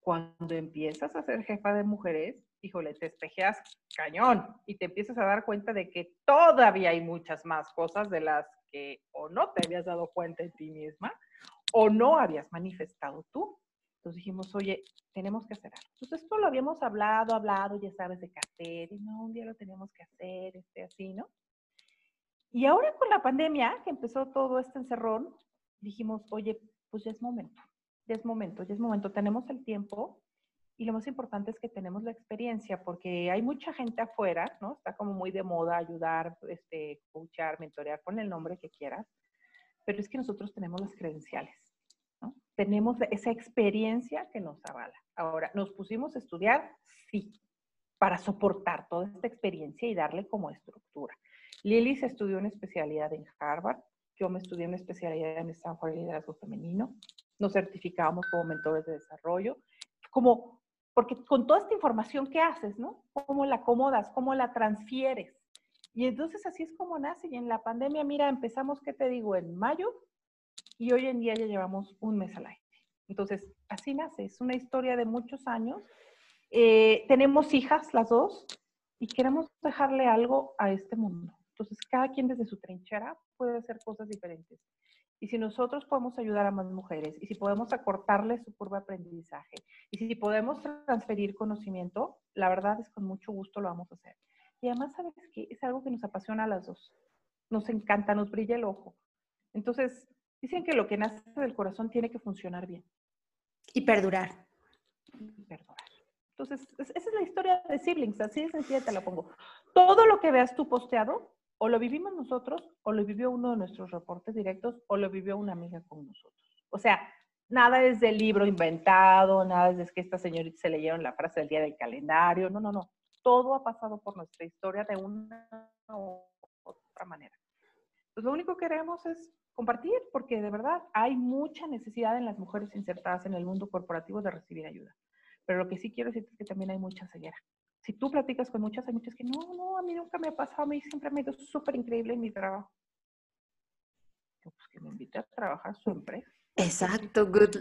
cuando empiezas a ser jefa de mujeres, híjole, te espejeas cañón y te empiezas a dar cuenta de que todavía hay muchas más cosas de las que o no te habías dado cuenta en ti misma o no habías manifestado tú. Entonces dijimos, oye, tenemos que hacer algo. Entonces esto lo habíamos hablado, hablado, ya sabes, de hacer, y no, un día lo tenemos que hacer, este, así, ¿no? Y ahora con la pandemia, que empezó todo este encerrón, dijimos, oye, pues ya es momento, ya es momento, ya es momento, tenemos el tiempo y lo más importante es que tenemos la experiencia, porque hay mucha gente afuera, ¿no? Está como muy de moda ayudar, este, coachar, mentorear, pon el nombre que quieras, pero es que nosotros tenemos las credenciales, ¿no? Tenemos esa experiencia que nos avala. Ahora, ¿nos pusimos a estudiar? Sí, para soportar toda esta experiencia y darle como estructura. Lili se estudió una especialidad en Harvard, yo me estudié una especialidad en Stanford de Liderazgo Femenino, nos certificamos como mentores de desarrollo, como, porque con toda esta información que haces, ¿no? ¿Cómo la acomodas? ¿Cómo la transfieres? Y entonces así es como nace. Y en la pandemia, mira, empezamos, ¿qué te digo? En mayo y hoy en día ya llevamos un mes al aire. Entonces, así nace. Es una historia de muchos años. Eh, tenemos hijas, las dos, y queremos dejarle algo a este mundo. Entonces, cada quien desde su trinchera puede hacer cosas diferentes. Y si nosotros podemos ayudar a más mujeres, y si podemos acortarle su curva de aprendizaje, y si podemos transferir conocimiento, la verdad es con mucho gusto lo vamos a hacer. Y además, ¿sabes qué? Es algo que nos apasiona a las dos. Nos encanta, nos brilla el ojo. Entonces, dicen que lo que nace del corazón tiene que funcionar bien. Y perdurar. Y perdurar. Entonces, esa es la historia de Siblings, así de sencilla te la pongo. Todo lo que veas tú posteado o lo vivimos nosotros, o lo vivió uno de nuestros reportes directos, o lo vivió una amiga con nosotros. O sea, nada es del libro inventado, nada es que esta señorita se leyeron la frase del día del calendario, no, no, no. Todo ha pasado por nuestra historia de una u otra manera. Pues lo único que queremos es compartir, porque de verdad hay mucha necesidad en las mujeres insertadas en el mundo corporativo de recibir ayuda. Pero lo que sí quiero decir es que también hay mucha ceguera si tú platicas con muchas, hay muchas que no, no, a mí nunca me ha pasado, a mí siempre me ha ido súper increíble en mi trabajo. Pues que me invite a trabajar su empresa. Exacto, good.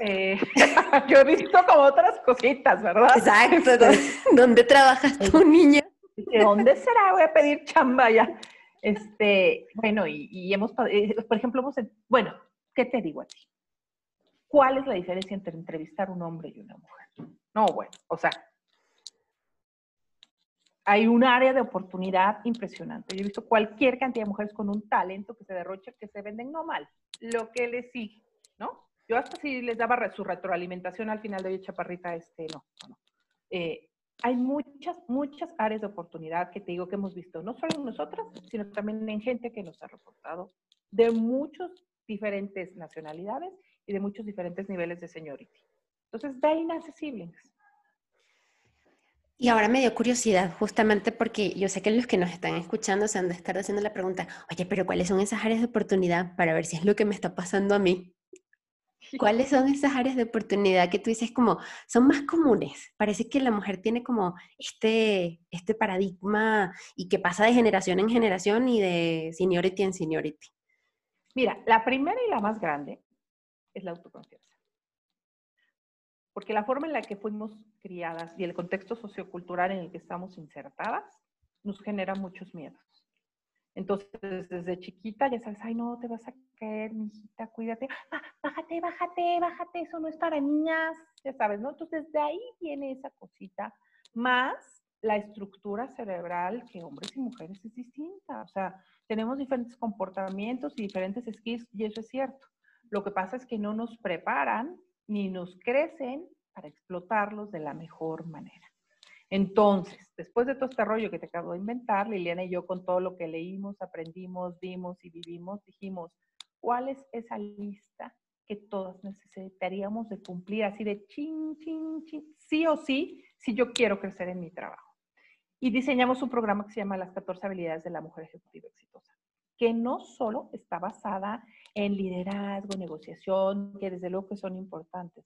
Eh, <laughs> yo he visto como otras cositas, ¿verdad? Exacto. ¿Dónde trabajas tu niña? ¿Dónde será? Voy a pedir chamba ya. Este, bueno, y, y hemos, eh, por ejemplo, hemos, bueno, ¿qué te digo a ti? ¿Cuál es la diferencia entre entrevistar un hombre y una mujer? No, bueno, o sea, hay un área de oportunidad impresionante. Yo he visto cualquier cantidad de mujeres con un talento que se derrocha, que se venden no mal, lo que les sigue, ¿no? Yo hasta si les daba su retroalimentación al final de hoy, chaparrita, este, no, no. Eh, hay muchas, muchas áreas de oportunidad que te digo que hemos visto, no solo en nosotras, sino también en gente que nos ha reportado de muchas diferentes nacionalidades y de muchos diferentes niveles de seniority. Entonces, de ahí nace Siblings. Y ahora me dio curiosidad, justamente porque yo sé que los que nos están escuchando se han de estar haciendo la pregunta, oye, pero ¿cuáles son esas áreas de oportunidad para ver si es lo que me está pasando a mí? <laughs> ¿Cuáles son esas áreas de oportunidad que tú dices como son más comunes? Parece que la mujer tiene como este, este paradigma y que pasa de generación en generación y de seniority en seniority. Mira, la primera y la más grande es la autoconfianza porque la forma en la que fuimos criadas y el contexto sociocultural en el que estamos insertadas nos genera muchos miedos. Entonces, desde chiquita ya sabes, ay, no, te vas a caer, mijita, cuídate, bájate, bájate, bájate, eso no es para niñas, ya sabes, ¿no? Entonces, desde ahí viene esa cosita, más la estructura cerebral que hombres y mujeres es distinta, o sea, tenemos diferentes comportamientos y diferentes skills, y eso es cierto. Lo que pasa es que no nos preparan ni nos crecen para explotarlos de la mejor manera. Entonces, después de todo este rollo que te acabo de inventar, Liliana y yo con todo lo que leímos, aprendimos, vimos y vivimos, dijimos, ¿cuál es esa lista que todos necesitaríamos de cumplir así de chin, chin, chin, sí o sí, si yo quiero crecer en mi trabajo? Y diseñamos un programa que se llama Las 14 habilidades de la mujer ejecutiva exitosa, que no solo está basada en liderazgo, negociación, que desde luego que son importantes,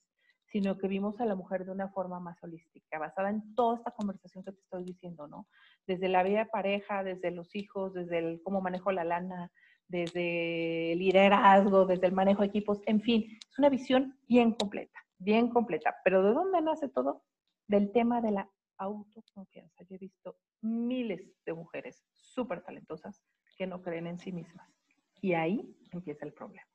sino que vimos a la mujer de una forma más holística, basada en toda esta conversación que te estoy diciendo, ¿no? Desde la vida pareja, desde los hijos, desde cómo manejo la lana, desde el liderazgo, desde el manejo de equipos, en fin, es una visión bien completa, bien completa. Pero ¿de dónde nace todo? Del tema de la autoconfianza. Yo he visto miles de mujeres súper talentosas que no creen en sí mismas. Y ahí empieza el problema.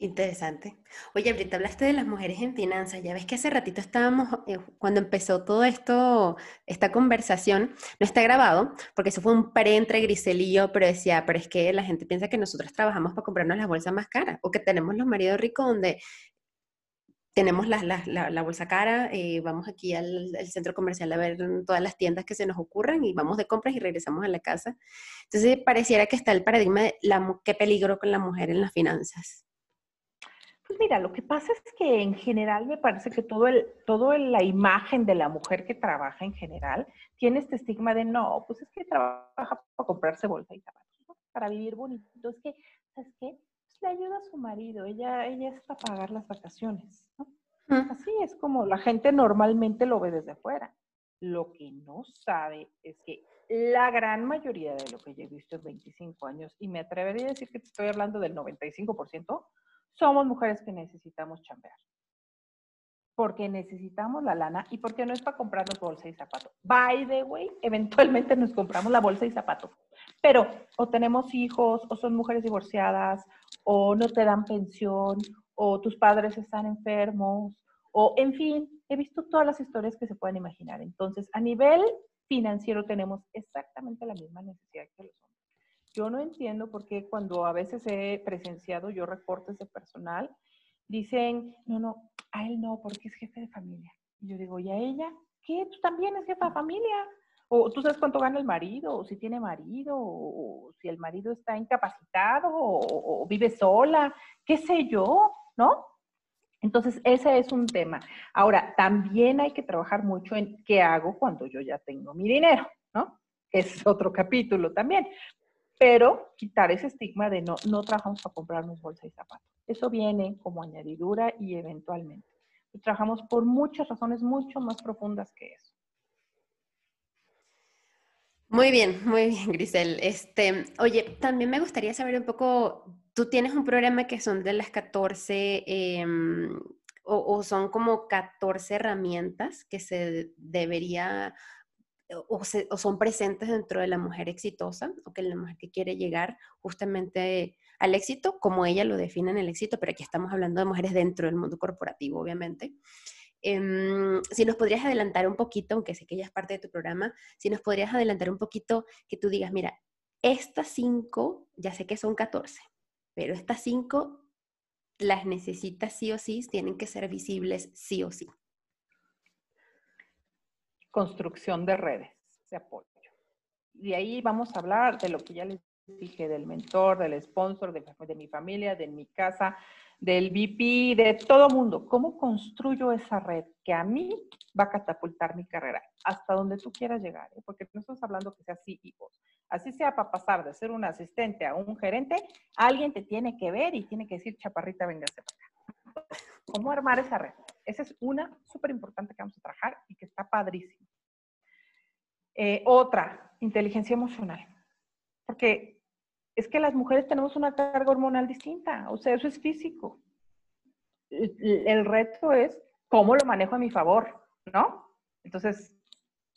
Interesante. Oye, ahorita hablaste de las mujeres en finanzas. Ya ves que hace ratito estábamos, eh, cuando empezó todo esto, esta conversación, no está grabado, porque eso fue un pre entre Grisel y yo, pero decía, pero es que la gente piensa que nosotros trabajamos para comprarnos las bolsas más caras, o que tenemos los maridos ricos donde tenemos la, bolsa cara, eh, vamos aquí al, centro comercial a ver todas las tiendas que se nos ocurran y vamos de compras y regresamos a la casa. Entonces, pareciera que está el paradigma de la, qué peligro con la mujer en las finanzas. Pues mira, lo que pasa es que en general me parece que todo el, todo la imagen de la mujer que trabaja en general tiene este estigma de no, pues es que trabaja para comprarse bolsa y zapatos, para vivir bonito. Es que, ¿sabes qué? Pues le ayuda a su marido, ella, ella es para pagar las vacaciones, ¿no? Así es como la gente normalmente lo ve desde afuera. Lo que no sabe es que la gran mayoría de lo que yo he visto en 25 años, y me atrevería a decir que te estoy hablando del 95%, somos mujeres que necesitamos chambear. Porque necesitamos la lana y porque no es para comprarnos bolsa y zapato. By the way, <laughs> eventualmente nos compramos la bolsa y zapato. Pero o tenemos hijos, o son mujeres divorciadas, o no te dan pensión, o tus padres están enfermos, o en fin, he visto todas las historias que se pueden imaginar. Entonces, a nivel financiero tenemos exactamente la misma necesidad que los hombres. Yo no entiendo por qué cuando a veces he presenciado yo reportes de personal, dicen, no, no, a él no, porque es jefe de familia. Y yo digo, ¿y a ella? ¿Qué? ¿Tú también es jefa de familia? O tú sabes cuánto gana el marido, o si tiene marido, o, si el marido está incapacitado, o, o vive sola, qué sé yo, ¿no? Entonces, ese es un tema. Ahora, también hay que trabajar mucho en qué hago cuando yo ya tengo mi dinero, ¿no? Es otro capítulo también pero quitar ese estigma de no, no trabajamos para comprarnos bolsa y zapatos. Eso viene como añadidura y eventualmente. trabajamos por muchas razones mucho más profundas que eso. Muy bien, muy bien, Grisel. Este, oye, también me gustaría saber un poco, tú tienes un programa que son de las 14, em, o, o, son como 14 herramientas que se debería o, son presentes dentro de la mujer exitosa o que la mujer que quiere llegar justamente al éxito, como ella lo define en el éxito, pero aquí estamos hablando de mujeres dentro del mundo corporativo, obviamente. Em, si nos podrías adelantar un poquito, aunque sé que ya es parte de tu programa, si nos podrías adelantar un poquito que tú digas, mira, estas cinco, ya sé que son 14, pero estas cinco las necesitas sí o sí, tienen que ser visibles sí o sí construcción de redes de apoyo. Y ahí vamos a hablar de lo que ya les dije, del mentor, del sponsor, de, de mi familia, de mi casa, del VP, de todo mundo. ¿Cómo construyo esa red que a mí va a catapultar mi carrera hasta donde tú quieras llegar? Eh? Porque no estamos hablando que sea CEO. Así sea para pasar de ser un asistente a un gerente, alguien te tiene que ver y tiene que decir, chaparrita, véngase para acá. ¿Cómo armar esa red? Esa es una súper importante que vamos a trabajar y que está padrísimo. Eh, otra, inteligencia emocional. Porque es que las mujeres tenemos una carga hormonal distinta, o sea, eso es físico. El, reto es cómo lo manejo a mi favor, ¿no? Entonces,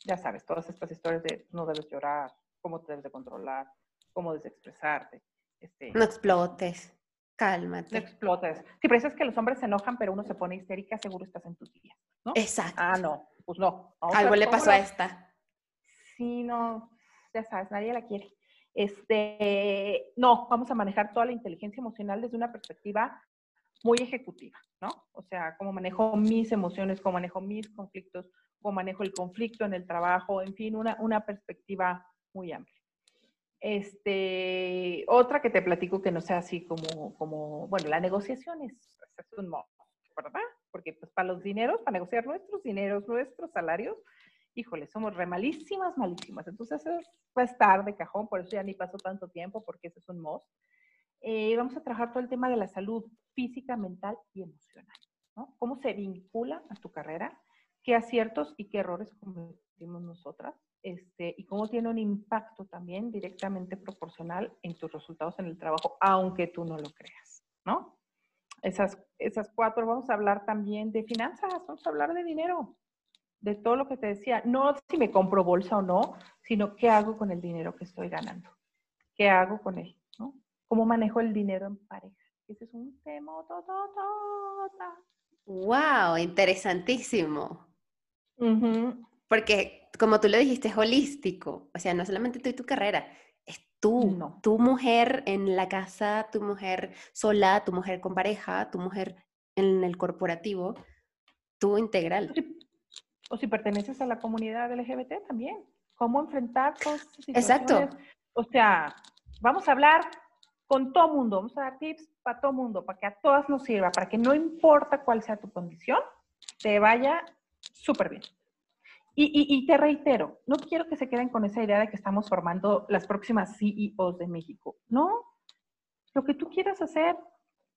ya sabes, todas estas historias de no debes llorar, cómo te debes de controlar, cómo debes expresarte. Este, no explotes. Cálmate. Sí, pero eso es que los hombres se enojan, pero uno se pone histérica, seguro estás en tus días, ¿no? Exacto. Ah, no, pues no. Algo le pasó a esta. Sí, no, ya sabes, nadie la quiere. Este, no, vamos a manejar toda la inteligencia emocional desde una perspectiva muy ejecutiva, ¿no? O sea, cómo manejo mis emociones, cómo manejo mis conflictos, cómo manejo el conflicto en el trabajo, en fin, una, una perspectiva muy amplia. Este, otra que te platico que no sea así como, bueno, la negociación es, es un modo, ¿verdad? Porque pues para los dineros, para negociar nuestros dineros, nuestros salarios, híjole, somos re malísimas, malísimas. Entonces eso va a estar de cajón, por eso ya ni pasó tanto tiempo, porque ese es un most. Eh, vamos a trabajar todo el tema de la salud física, mental y emocional. Cómo se vincula a tu carrera, qué aciertos y qué errores cometimos nosotras, este, y cómo tiene un impacto también directamente proporcional en tus resultados en el trabajo, aunque tú no lo creas, ¿no? Esas, esas cuatro, vamos a hablar también de finanzas, vamos a hablar de dinero, de todo lo que te decía, no si me compro bolsa o no, sino qué hago con el dinero que estoy ganando, qué hago con él, ¿no? ¿Cómo manejo el dinero en pareja? Ese es un tema. ¡Wow! Interesantísimo. Porque, como tú lo dijiste, es holístico. O sea, no solamente tú y tu carrera, es tú, no. tu mujer en la casa, tu mujer sola, tu mujer con pareja, tu mujer en el corporativo, tú integral. O si, perteneces a la comunidad LGBT también. ¿Cómo enfrentar todas esas situaciones? Exacto. O sea, vamos a hablar con todo mundo, vamos a dar tips para todo mundo, para que a todas nos sirva, para que no importa cuál sea tu condición, te vaya súper bien. Y, te reitero, no quiero que se queden con esa idea de que estamos formando las próximas CEOs de México. No, lo que tú quieras hacer,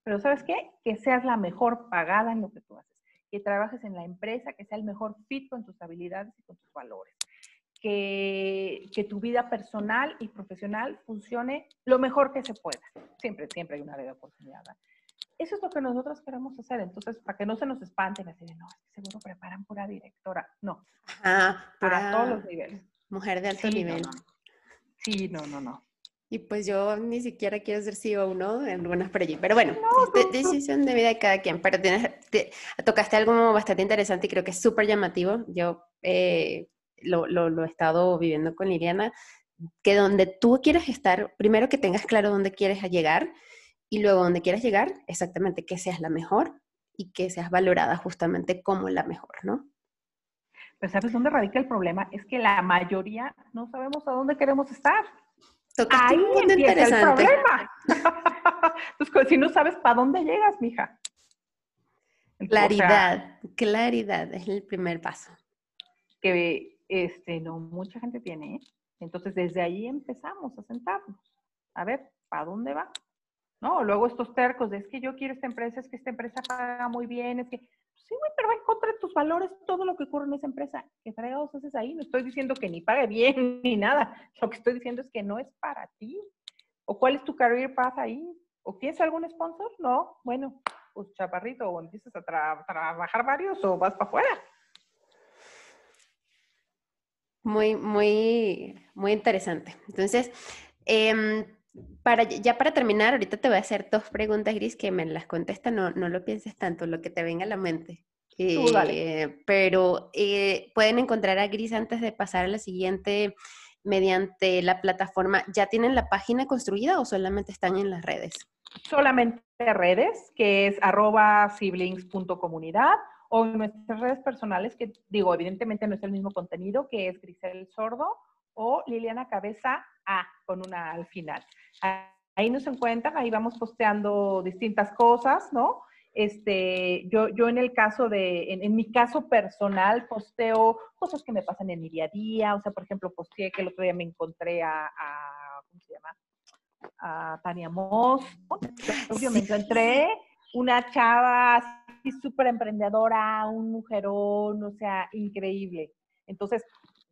pero ¿sabes qué? Que seas la mejor pagada en lo que tú haces, que trabajes en la empresa, que sea el mejor fit con tus habilidades y con tus valores, que, que tu vida personal y profesional funcione lo mejor que se pueda. Siempre, siempre hay una de oportunidad. Eso es lo que nosotros queremos hacer. Entonces, para que no se nos espanten así de, no, seguro preparan pura directora. No. para todos los niveles. Mujer de alto nivel. Sí, no, no, no. Y pues yo ni siquiera quiero ser CEO, ¿no? En algunas por allí. Pero bueno, decisión de vida de cada quien. Pero tienes, tocaste algo bastante interesante y creo que es súper llamativo. Yo eh, lo, lo, lo, he estado viviendo con Liliana, que donde tú quieres estar, primero que tengas claro dónde quieres llegar y luego donde quieras llegar, exactamente que seas la mejor y que seas valorada justamente como la mejor, ¿no? Pero ¿sabes dónde radica el problema? Es que la mayoría no sabemos a dónde queremos estar. Ahí empieza el problema. <laughs> Entonces, si no sabes para dónde llegas, mija. claridad, claridad es el primer paso. Que este, no mucha gente tiene. ¿eh? Entonces, desde ahí empezamos a sentarnos. A ver, ¿para dónde va? ¿No? Luego estos tercos de es que yo quiero esta empresa, es que esta empresa paga muy bien, es que, sí, güey, pero va en contra de tus valores todo lo que ocurre en esa empresa. ¿Qué fregados haces ahí? No estoy diciendo que ni pague bien <laughs> ni nada. Lo que estoy diciendo es que no es para ti. ¿O cuál es tu career path ahí? ¿O tienes algún sponsor? No. Bueno, pues chaparrito, o empiezas a trabajar varios o vas para afuera. Muy, muy, muy interesante. Entonces, eh, para, ya para terminar, ahorita te voy a hacer dos preguntas, Gris, que me las contesta, no, no lo pienses tanto, lo que te venga a la mente. Eh, pero eh, pueden encontrar a Gris antes de pasar a la siguiente mediante la plataforma. ¿Ya tienen la página construida o solamente están en las redes? Solamente redes, que es arroba siblings.comunidad o nuestras redes personales, que digo, evidentemente no es el mismo contenido, que es Grisel Sordo o Liliana Cabeza A con una al final. Ahí nos encuentran, ahí vamos posteando distintas cosas, ¿no? Este, yo, yo en el caso de, en, mi caso personal, posteo cosas que me pasan en mi día a día. O sea, por ejemplo, posteé que el otro día me encontré a, ¿cómo se llama? A Tania Moss. Obvio, me encontré una chava súper emprendedora, un mujerón, o sea, increíble. Entonces,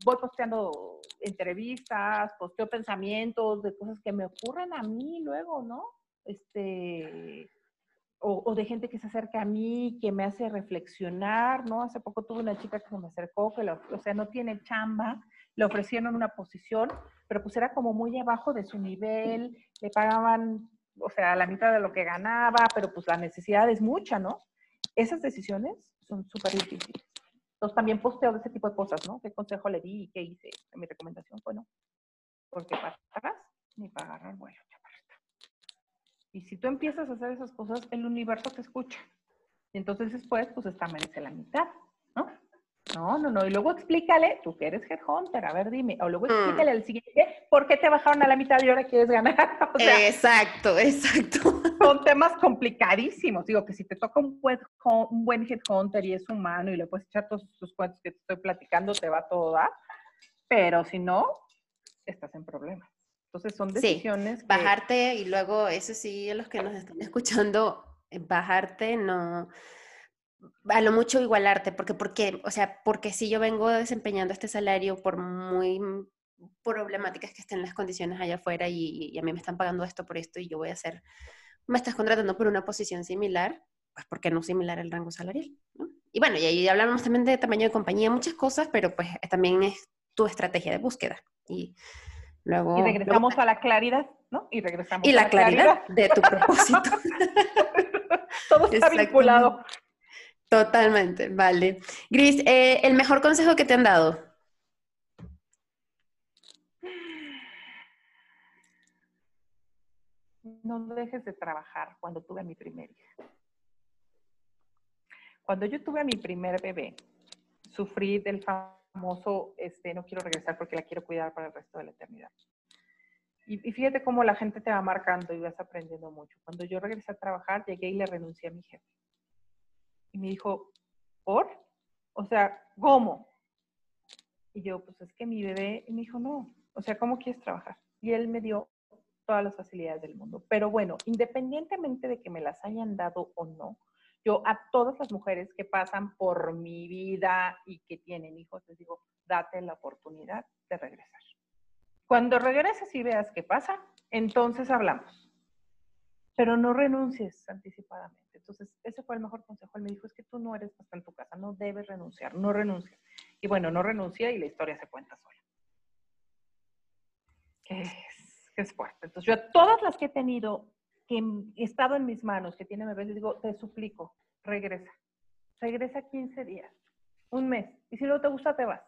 voy posteando entrevistas, posteo pensamientos de cosas que me ocurren a mí luego, ¿no? Este, o, de gente que se acerca a mí, que me hace reflexionar, ¿no? Hace poco tuve una chica que se me acercó, que o sea, no tiene chamba, le ofrecieron una posición, pero pues era como muy abajo de su nivel, le pagaban, o sea, la mitad de lo que ganaba, pero pues la necesidad es mucha, ¿no? Esas decisiones son súper difíciles. Entonces también posteo de ese tipo de cosas, ¿no? ¿Qué consejo le di y qué hice? Mi recomendación fue no. Porque para atrás ni para agarrar vuelo. Y si tú empiezas a hacer esas cosas, el universo te escucha. Y entonces después, pues esta merece la mitad, ¿no? No, no. Y luego explícale, tú que eres headhunter, a ver, dime. O luego mm. explícale al siguiente, ¿por qué te bajaron a la mitad y ahora quieres ganar? <laughs> exacto, exacto. Son temas complicadísimos. Digo que si te toca un buen, un buen headhunter y es humano y le puedes echar todos sus cuentos que te estoy platicando, te va todo dar. Pero si no, estás en problemas. Entonces son decisiones. Sí, bajarte y luego, eso sí, a los que nos están escuchando, bajarte no a lo mucho igualarte, porque, porque, o sea, porque si yo vengo desempeñando este salario por muy problemáticas que estén las condiciones allá afuera y, a mí me están pagando esto por esto y yo voy a hacer, me estás contratando por una posición similar, pues ¿por qué no similar el rango salarial? Y bueno, y ahí hablamos también de tamaño de compañía, muchas cosas, pero pues también es tu estrategia de búsqueda. Y luego... Y regresamos a la claridad, ¿no? Y regresamos y a la, claridad, de tu propósito. <laughs> Todo está vinculado. Totalmente, vale. Gris, eh, ¿el mejor consejo que te han dado? No dejes de trabajar cuando tuve a mi primer hija. Cuando yo tuve a mi primer bebé, sufrí del famoso, este, no quiero regresar porque la quiero cuidar para el resto de la eternidad. Y, y, fíjate cómo la gente te va marcando y vas aprendiendo mucho. Cuando yo regresé a trabajar, llegué y le renuncié a mi jefe. Y me dijo, ¿por? O sea, ¿cómo? Y yo, pues es que mi bebé, y me dijo, no, o sea, ¿cómo quieres trabajar? Y él me dio todas las facilidades del mundo. Pero bueno, independientemente de que me las hayan dado o no, yo a todas las mujeres que pasan por mi vida y que tienen hijos, les digo, date la oportunidad de regresar. Cuando regreses y veas qué pasa, entonces hablamos. Pero no renuncies anticipadamente. Entonces, ese fue el mejor consejo. Él me dijo, es que tú no eres hasta en tu casa, no debes renunciar, no renuncies. Y bueno, no renuncia y la historia se cuenta sola. ¿Qué es, es. Entonces, yo a todas las que he tenido que he estado en mis manos, que tiene bebés, les digo, te suplico, regresa. Regresa 15 días, un mes. Y si no te gusta, te vas.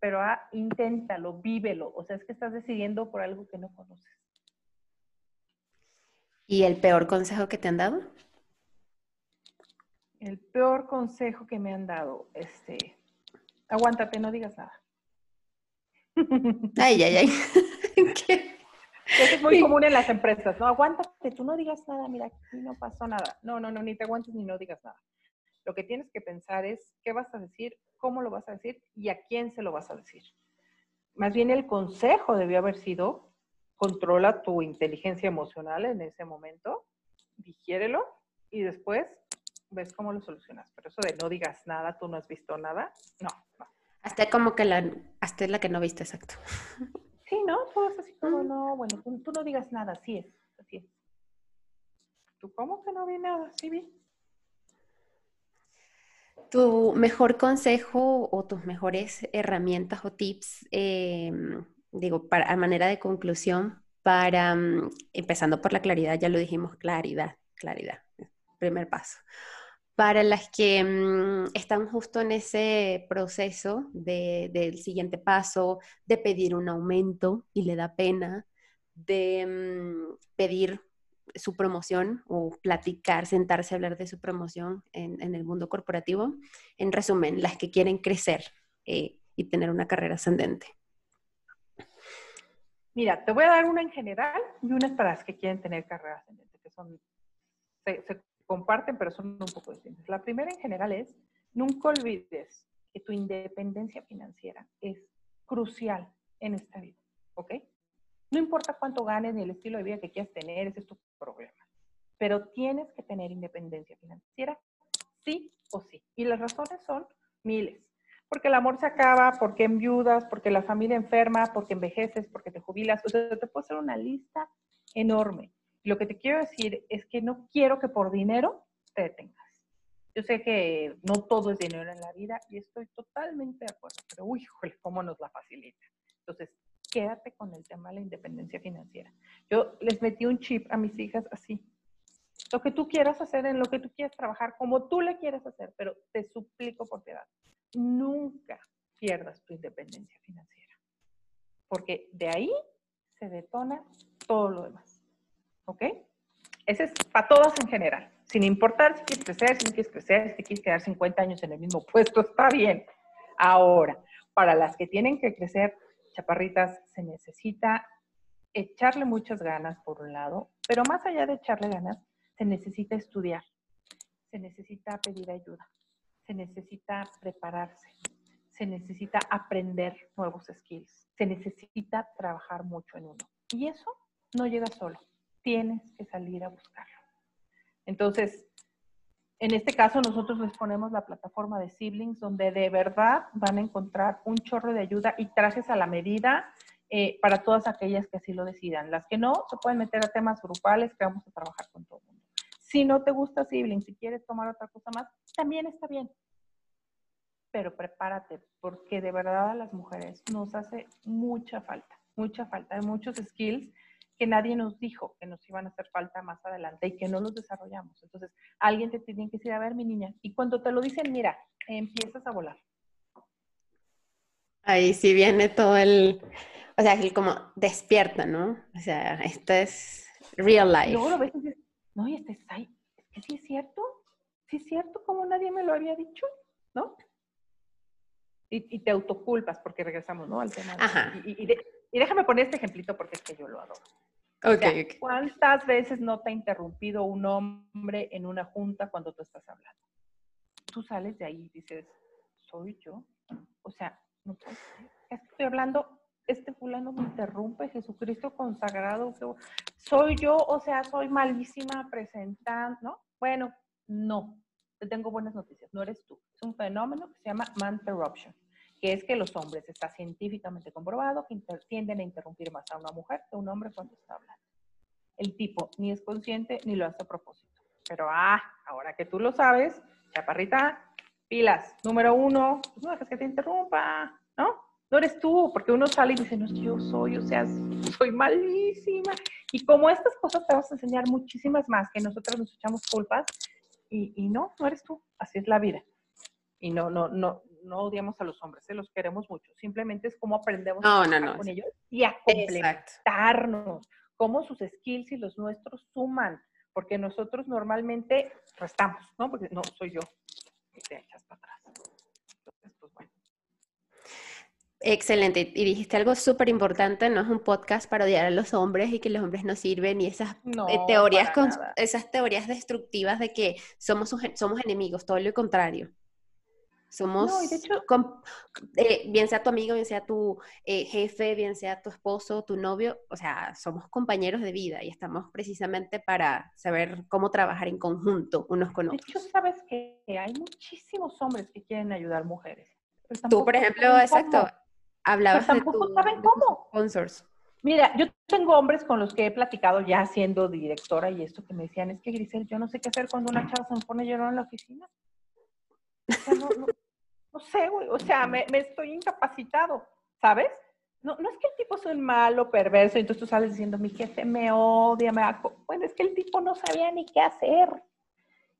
Pero ah, inténtalo, vívelo. O sea, es que estás decidiendo por algo que no conoces. ¿Y el peor consejo que te han dado? El peor consejo que me han dado, este, aguántate, no digas nada. Ay, ay, ay. <laughs> ¿Qué? Eso es muy común en las empresas, ¿no? Aguántate, tú no digas nada, mira, aquí no pasó nada. No, no, no, ni te aguantes ni no digas nada. Lo que tienes que pensar es qué vas a decir, cómo lo vas a decir y a quién se lo vas a decir. Más bien el consejo debió haber sido, controla tu inteligencia emocional en ese momento, digiérelo y después ves cómo lo solucionas. Pero eso de no digas nada, tú no has visto nada, no, no. Hasta como que la, hasta la que no viste, exacto. <laughs> Sí, ¿no? Todo es así como, no, bueno, tú, no digas nada, así es, así es. ¿Tú cómo que no vi nada? Sí vi. ¿Tu mejor consejo o tus mejores herramientas o tips, em, digo, para, a manera de conclusión, para, mm, empezando por la claridad, ya lo dijimos, claridad, claridad, primer paso para las que mm, están justo en ese proceso del siguiente paso, de pedir un aumento y le da pena, de mm, pedir su promoción o platicar, sentarse a hablar de su promoción en, el mundo corporativo. En resumen, las que quieren crecer eh, y tener una carrera ascendente. Mira, te voy a dar una en general y unas para las que quieren tener carrera ascendente, que son, comparten, pero son un poco distintas. La primera en general es, nunca olvides que tu independencia financiera es crucial en esta vida, ¿ok? No importa cuánto ganes ni el estilo de vida que quieras tener, ese es tu problema. Pero tienes que tener independencia financiera, sí o sí. Y las razones son miles. Porque el amor se acaba, porque enviudas, porque la familia enferma, porque envejeces, porque te jubilas. O sea, te puedo hacer una lista enorme. Lo que te quiero decir es que no quiero que por dinero te detengas. Yo sé que no todo es dinero en la vida y estoy totalmente de acuerdo, pero uy, cómo nos la facilita. Entonces, quédate con el tema de la independencia financiera. Yo les metí un chip a mis hijas así. Lo que tú quieras hacer, en lo que tú quieras trabajar, como tú le quieres hacer, pero te suplico por piedad, nunca pierdas tu independencia financiera. Porque de ahí se detona todo lo demás. ¿Ok? Ese es para todas en general. Sin importar si quieres crecer, si no quieres crecer, si quieres quedar 50 años en el mismo puesto, está bien. Ahora, para las que tienen que crecer, chaparritas, se necesita echarle muchas ganas, por un lado, pero más allá de echarle ganas, se necesita estudiar, se necesita pedir ayuda, se necesita prepararse, se necesita aprender nuevos skills, se necesita trabajar mucho en uno. Y eso no llega solo tienes que salir a buscarlo. Entonces, En este caso, nosotros les ponemos la plataforma de Siblings, donde de verdad van a encontrar un chorro de ayuda y trajes a la medida eh, para todas aquellas que así lo decidan. Las que no, se pueden meter a temas grupales que vamos a trabajar con todo el mundo. Si no te gusta Siblings, si quieres tomar otra cosa más, también está bien. Pero prepárate, porque de verdad a las mujeres nos hace mucha falta, mucha falta. Hay muchos skills que nadie nos dijo que nos iban a hacer falta más adelante y que no los desarrollamos. Entonces, alguien te tiene que decir, a ver, mi niña, y cuando te lo dicen, mira, empiezas a volar. Ahí sí viene todo el, o sea, el como despierta, ¿no? O sea, esto es real life. luego lo ves y dices, no, y este es ahí, es que sí es cierto, sí es cierto, como nadie me lo había dicho, ¿no? Y, te autoculpas porque regresamos, ¿no? Al tema. Ajá. Y, y déjame poner este ejemplito porque es que yo lo adoro. Okay, ¿Cuántas veces no te ha interrumpido un hombre en una junta cuando tú estás hablando? Tú sales de ahí y dices, soy yo. O sea, no puedo estoy hablando, este fulano me interrumpe, Jesucristo consagrado, soy yo, o sea, soy malísima presentando, ¿no? Bueno, no, te tengo buenas noticias, no eres tú. Es un fenómeno que se llama man interruption que es que los hombres, está científicamente comprobado, que tienden a interrumpir más a una mujer que a un hombre cuando está hablando. El tipo ni es consciente ni lo hace a propósito. Pero, ah, ahora que tú lo sabes, chaparrita, pilas. Número uno, pues no dejes que te interrumpa, ¿no? No eres tú, porque uno sale y dice, no, yo soy, o sea, soy malísima. Y como estas cosas te vas a enseñar muchísimas más, que nosotros nos echamos culpas, y, y no, no eres tú, así es la vida. Y no, no, no, no odiamos a los hombres, se los queremos mucho. Simplemente es cómo aprendemos con ellos y a complementarnos, cómo sus skills y los nuestros suman, porque nosotros normalmente restamos, ¿no? Porque no, soy yo. Y te echas para atrás. Excelente. Y dijiste algo súper importante, no es un podcast para odiar a los hombres y que los hombres no sirven y esas eh, teorías, esas teorías destructivas de que somos, somos enemigos, todo lo contrario. Somos, eh, bien sea tu amigo, bien sea tu eh, jefe, bien sea tu esposo, tu novio, o sea, somos compañeros de vida y estamos precisamente para saber cómo trabajar en conjunto unos con otros. De hecho, sabes que hay muchísimos hombres que quieren ayudar mujeres. Tú, por ejemplo, exacto, hablabas de, tu, saben cómo. sponsors. Mira, yo tengo hombres con los que he platicado ya siendo directora y esto que me decían es que Grisel, yo no sé qué hacer cuando una chava se me pone llorando en la oficina no, sé, güey, o sea, me, estoy incapacitado, ¿sabes? No, no es que el tipo sea un malo, perverso, y entonces tú sales diciendo, mi jefe me odia, me Bueno, es que el tipo no sabía ni qué hacer.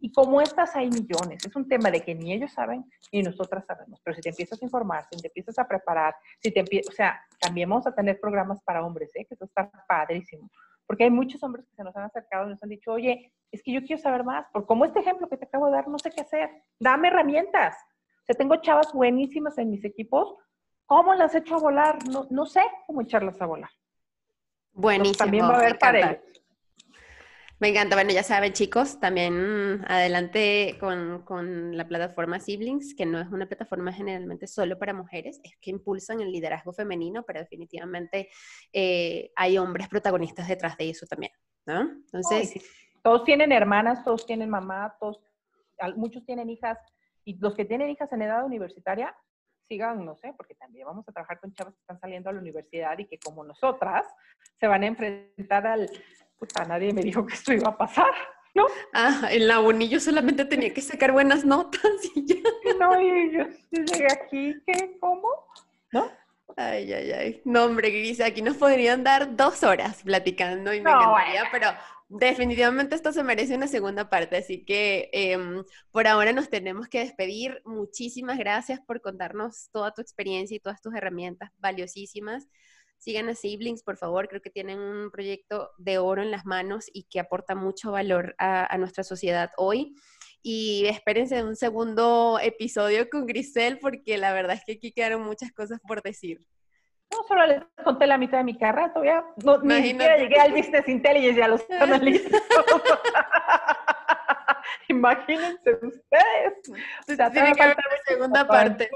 Y como estas hay millones, es un tema de que ni ellos saben ni nosotras sabemos. Pero si te empiezas a informar, si te empiezas a preparar, si te o sea, también vamos a tener programas para hombres, ¿eh? que eso está padrísimo. Porque hay muchos hombres que se nos han acercado y nos han dicho, oye, es que yo quiero saber más, por como este ejemplo que te acabo de dar, no sé qué hacer, dame herramientas. O sea, tengo chavas buenísimas en mis equipos, ¿cómo las echo a volar? No, no sé cómo echarlas a volar. Buenísimo. también va a haber para ellos. Me encanta. Bueno, ya saben, chicos, también adelante con, la plataforma Siblings, que no es una plataforma generalmente solo para mujeres, es que impulsan el liderazgo femenino, pero definitivamente eh, hay hombres protagonistas detrás de eso también, ¿no? Entonces... Todos tienen hermanas, todos tienen mamá, todos, muchos tienen hijas, y los que tienen hijas en edad universitaria, sigan, no sé, porque también vamos a trabajar con chavas que están saliendo a la universidad y que como nosotras se van a enfrentar al, puta, nadie me dijo que esto iba a pasar, ¿no? Ah, en la uni yo solamente tenía que sacar buenas notas y ya. No, y yo llegué aquí, ¿qué? ¿Cómo? ¿No? Ay, ay, ay. No, hombre, Gris, aquí nos podrían dar dos horas platicando y me encantaría, pero definitivamente esto se merece una segunda parte, así que em, por ahora nos tenemos que despedir. Muchísimas gracias por contarnos toda tu experiencia y todas tus herramientas valiosísimas. Sigan a Siblings, por favor. Creo que tienen un proyecto de oro en las manos y que aporta mucho valor a, nuestra sociedad hoy. Y espérense un segundo episodio con Grisel, porque la verdad es que aquí quedaron muchas cosas por decir. No, solo les conté la mitad de mi carrera, todavía no, ni siquiera llegué al Business Intelligence y a los analistas. Imagínense ustedes. O sea, tiene que haber una segunda parte.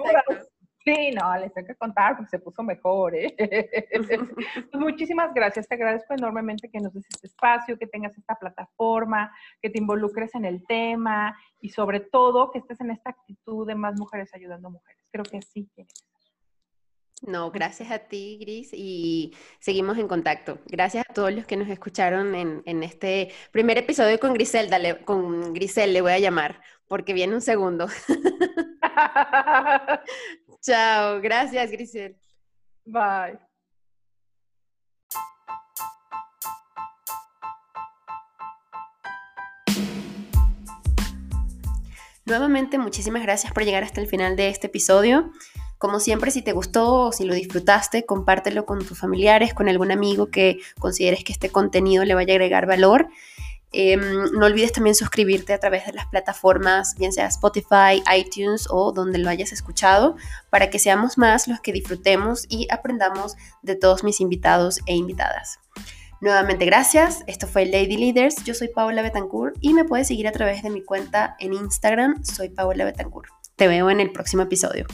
Sí, no, les tengo que contar porque se puso mejor. ¿eh? <laughs> Pues muchísimas gracias, te agradezco enormemente que nos des este espacio, que tengas esta plataforma, que te involucres en el tema y sobre todo que estés en esta actitud de más mujeres ayudando a mujeres. Creo que que ser. No, gracias a ti, Gris, y seguimos en contacto. Gracias a todos los que nos escucharon en, en este primer episodio con Griselda, con Grisel le voy a llamar, porque viene un segundo. <laughs> Chao, gracias, Grisel. Bye. Nuevamente, muchísimas gracias por llegar hasta el final de este episodio. Como siempre, si te gustó o si lo disfrutaste, compártelo con tus familiares, con algún amigo que consideres que este contenido le vaya a agregar valor. Em, no olvides también suscribirte a través de las plataformas, bien sea Spotify, iTunes o donde lo hayas escuchado, para que seamos más los que disfrutemos y aprendamos de todos mis invitados e invitadas. Nuevamente gracias, esto fue Lady Leaders, yo soy Paola Betancourt y me puedes seguir a través de mi cuenta en Instagram, soy Paola Betancourt. Te veo en el próximo episodio.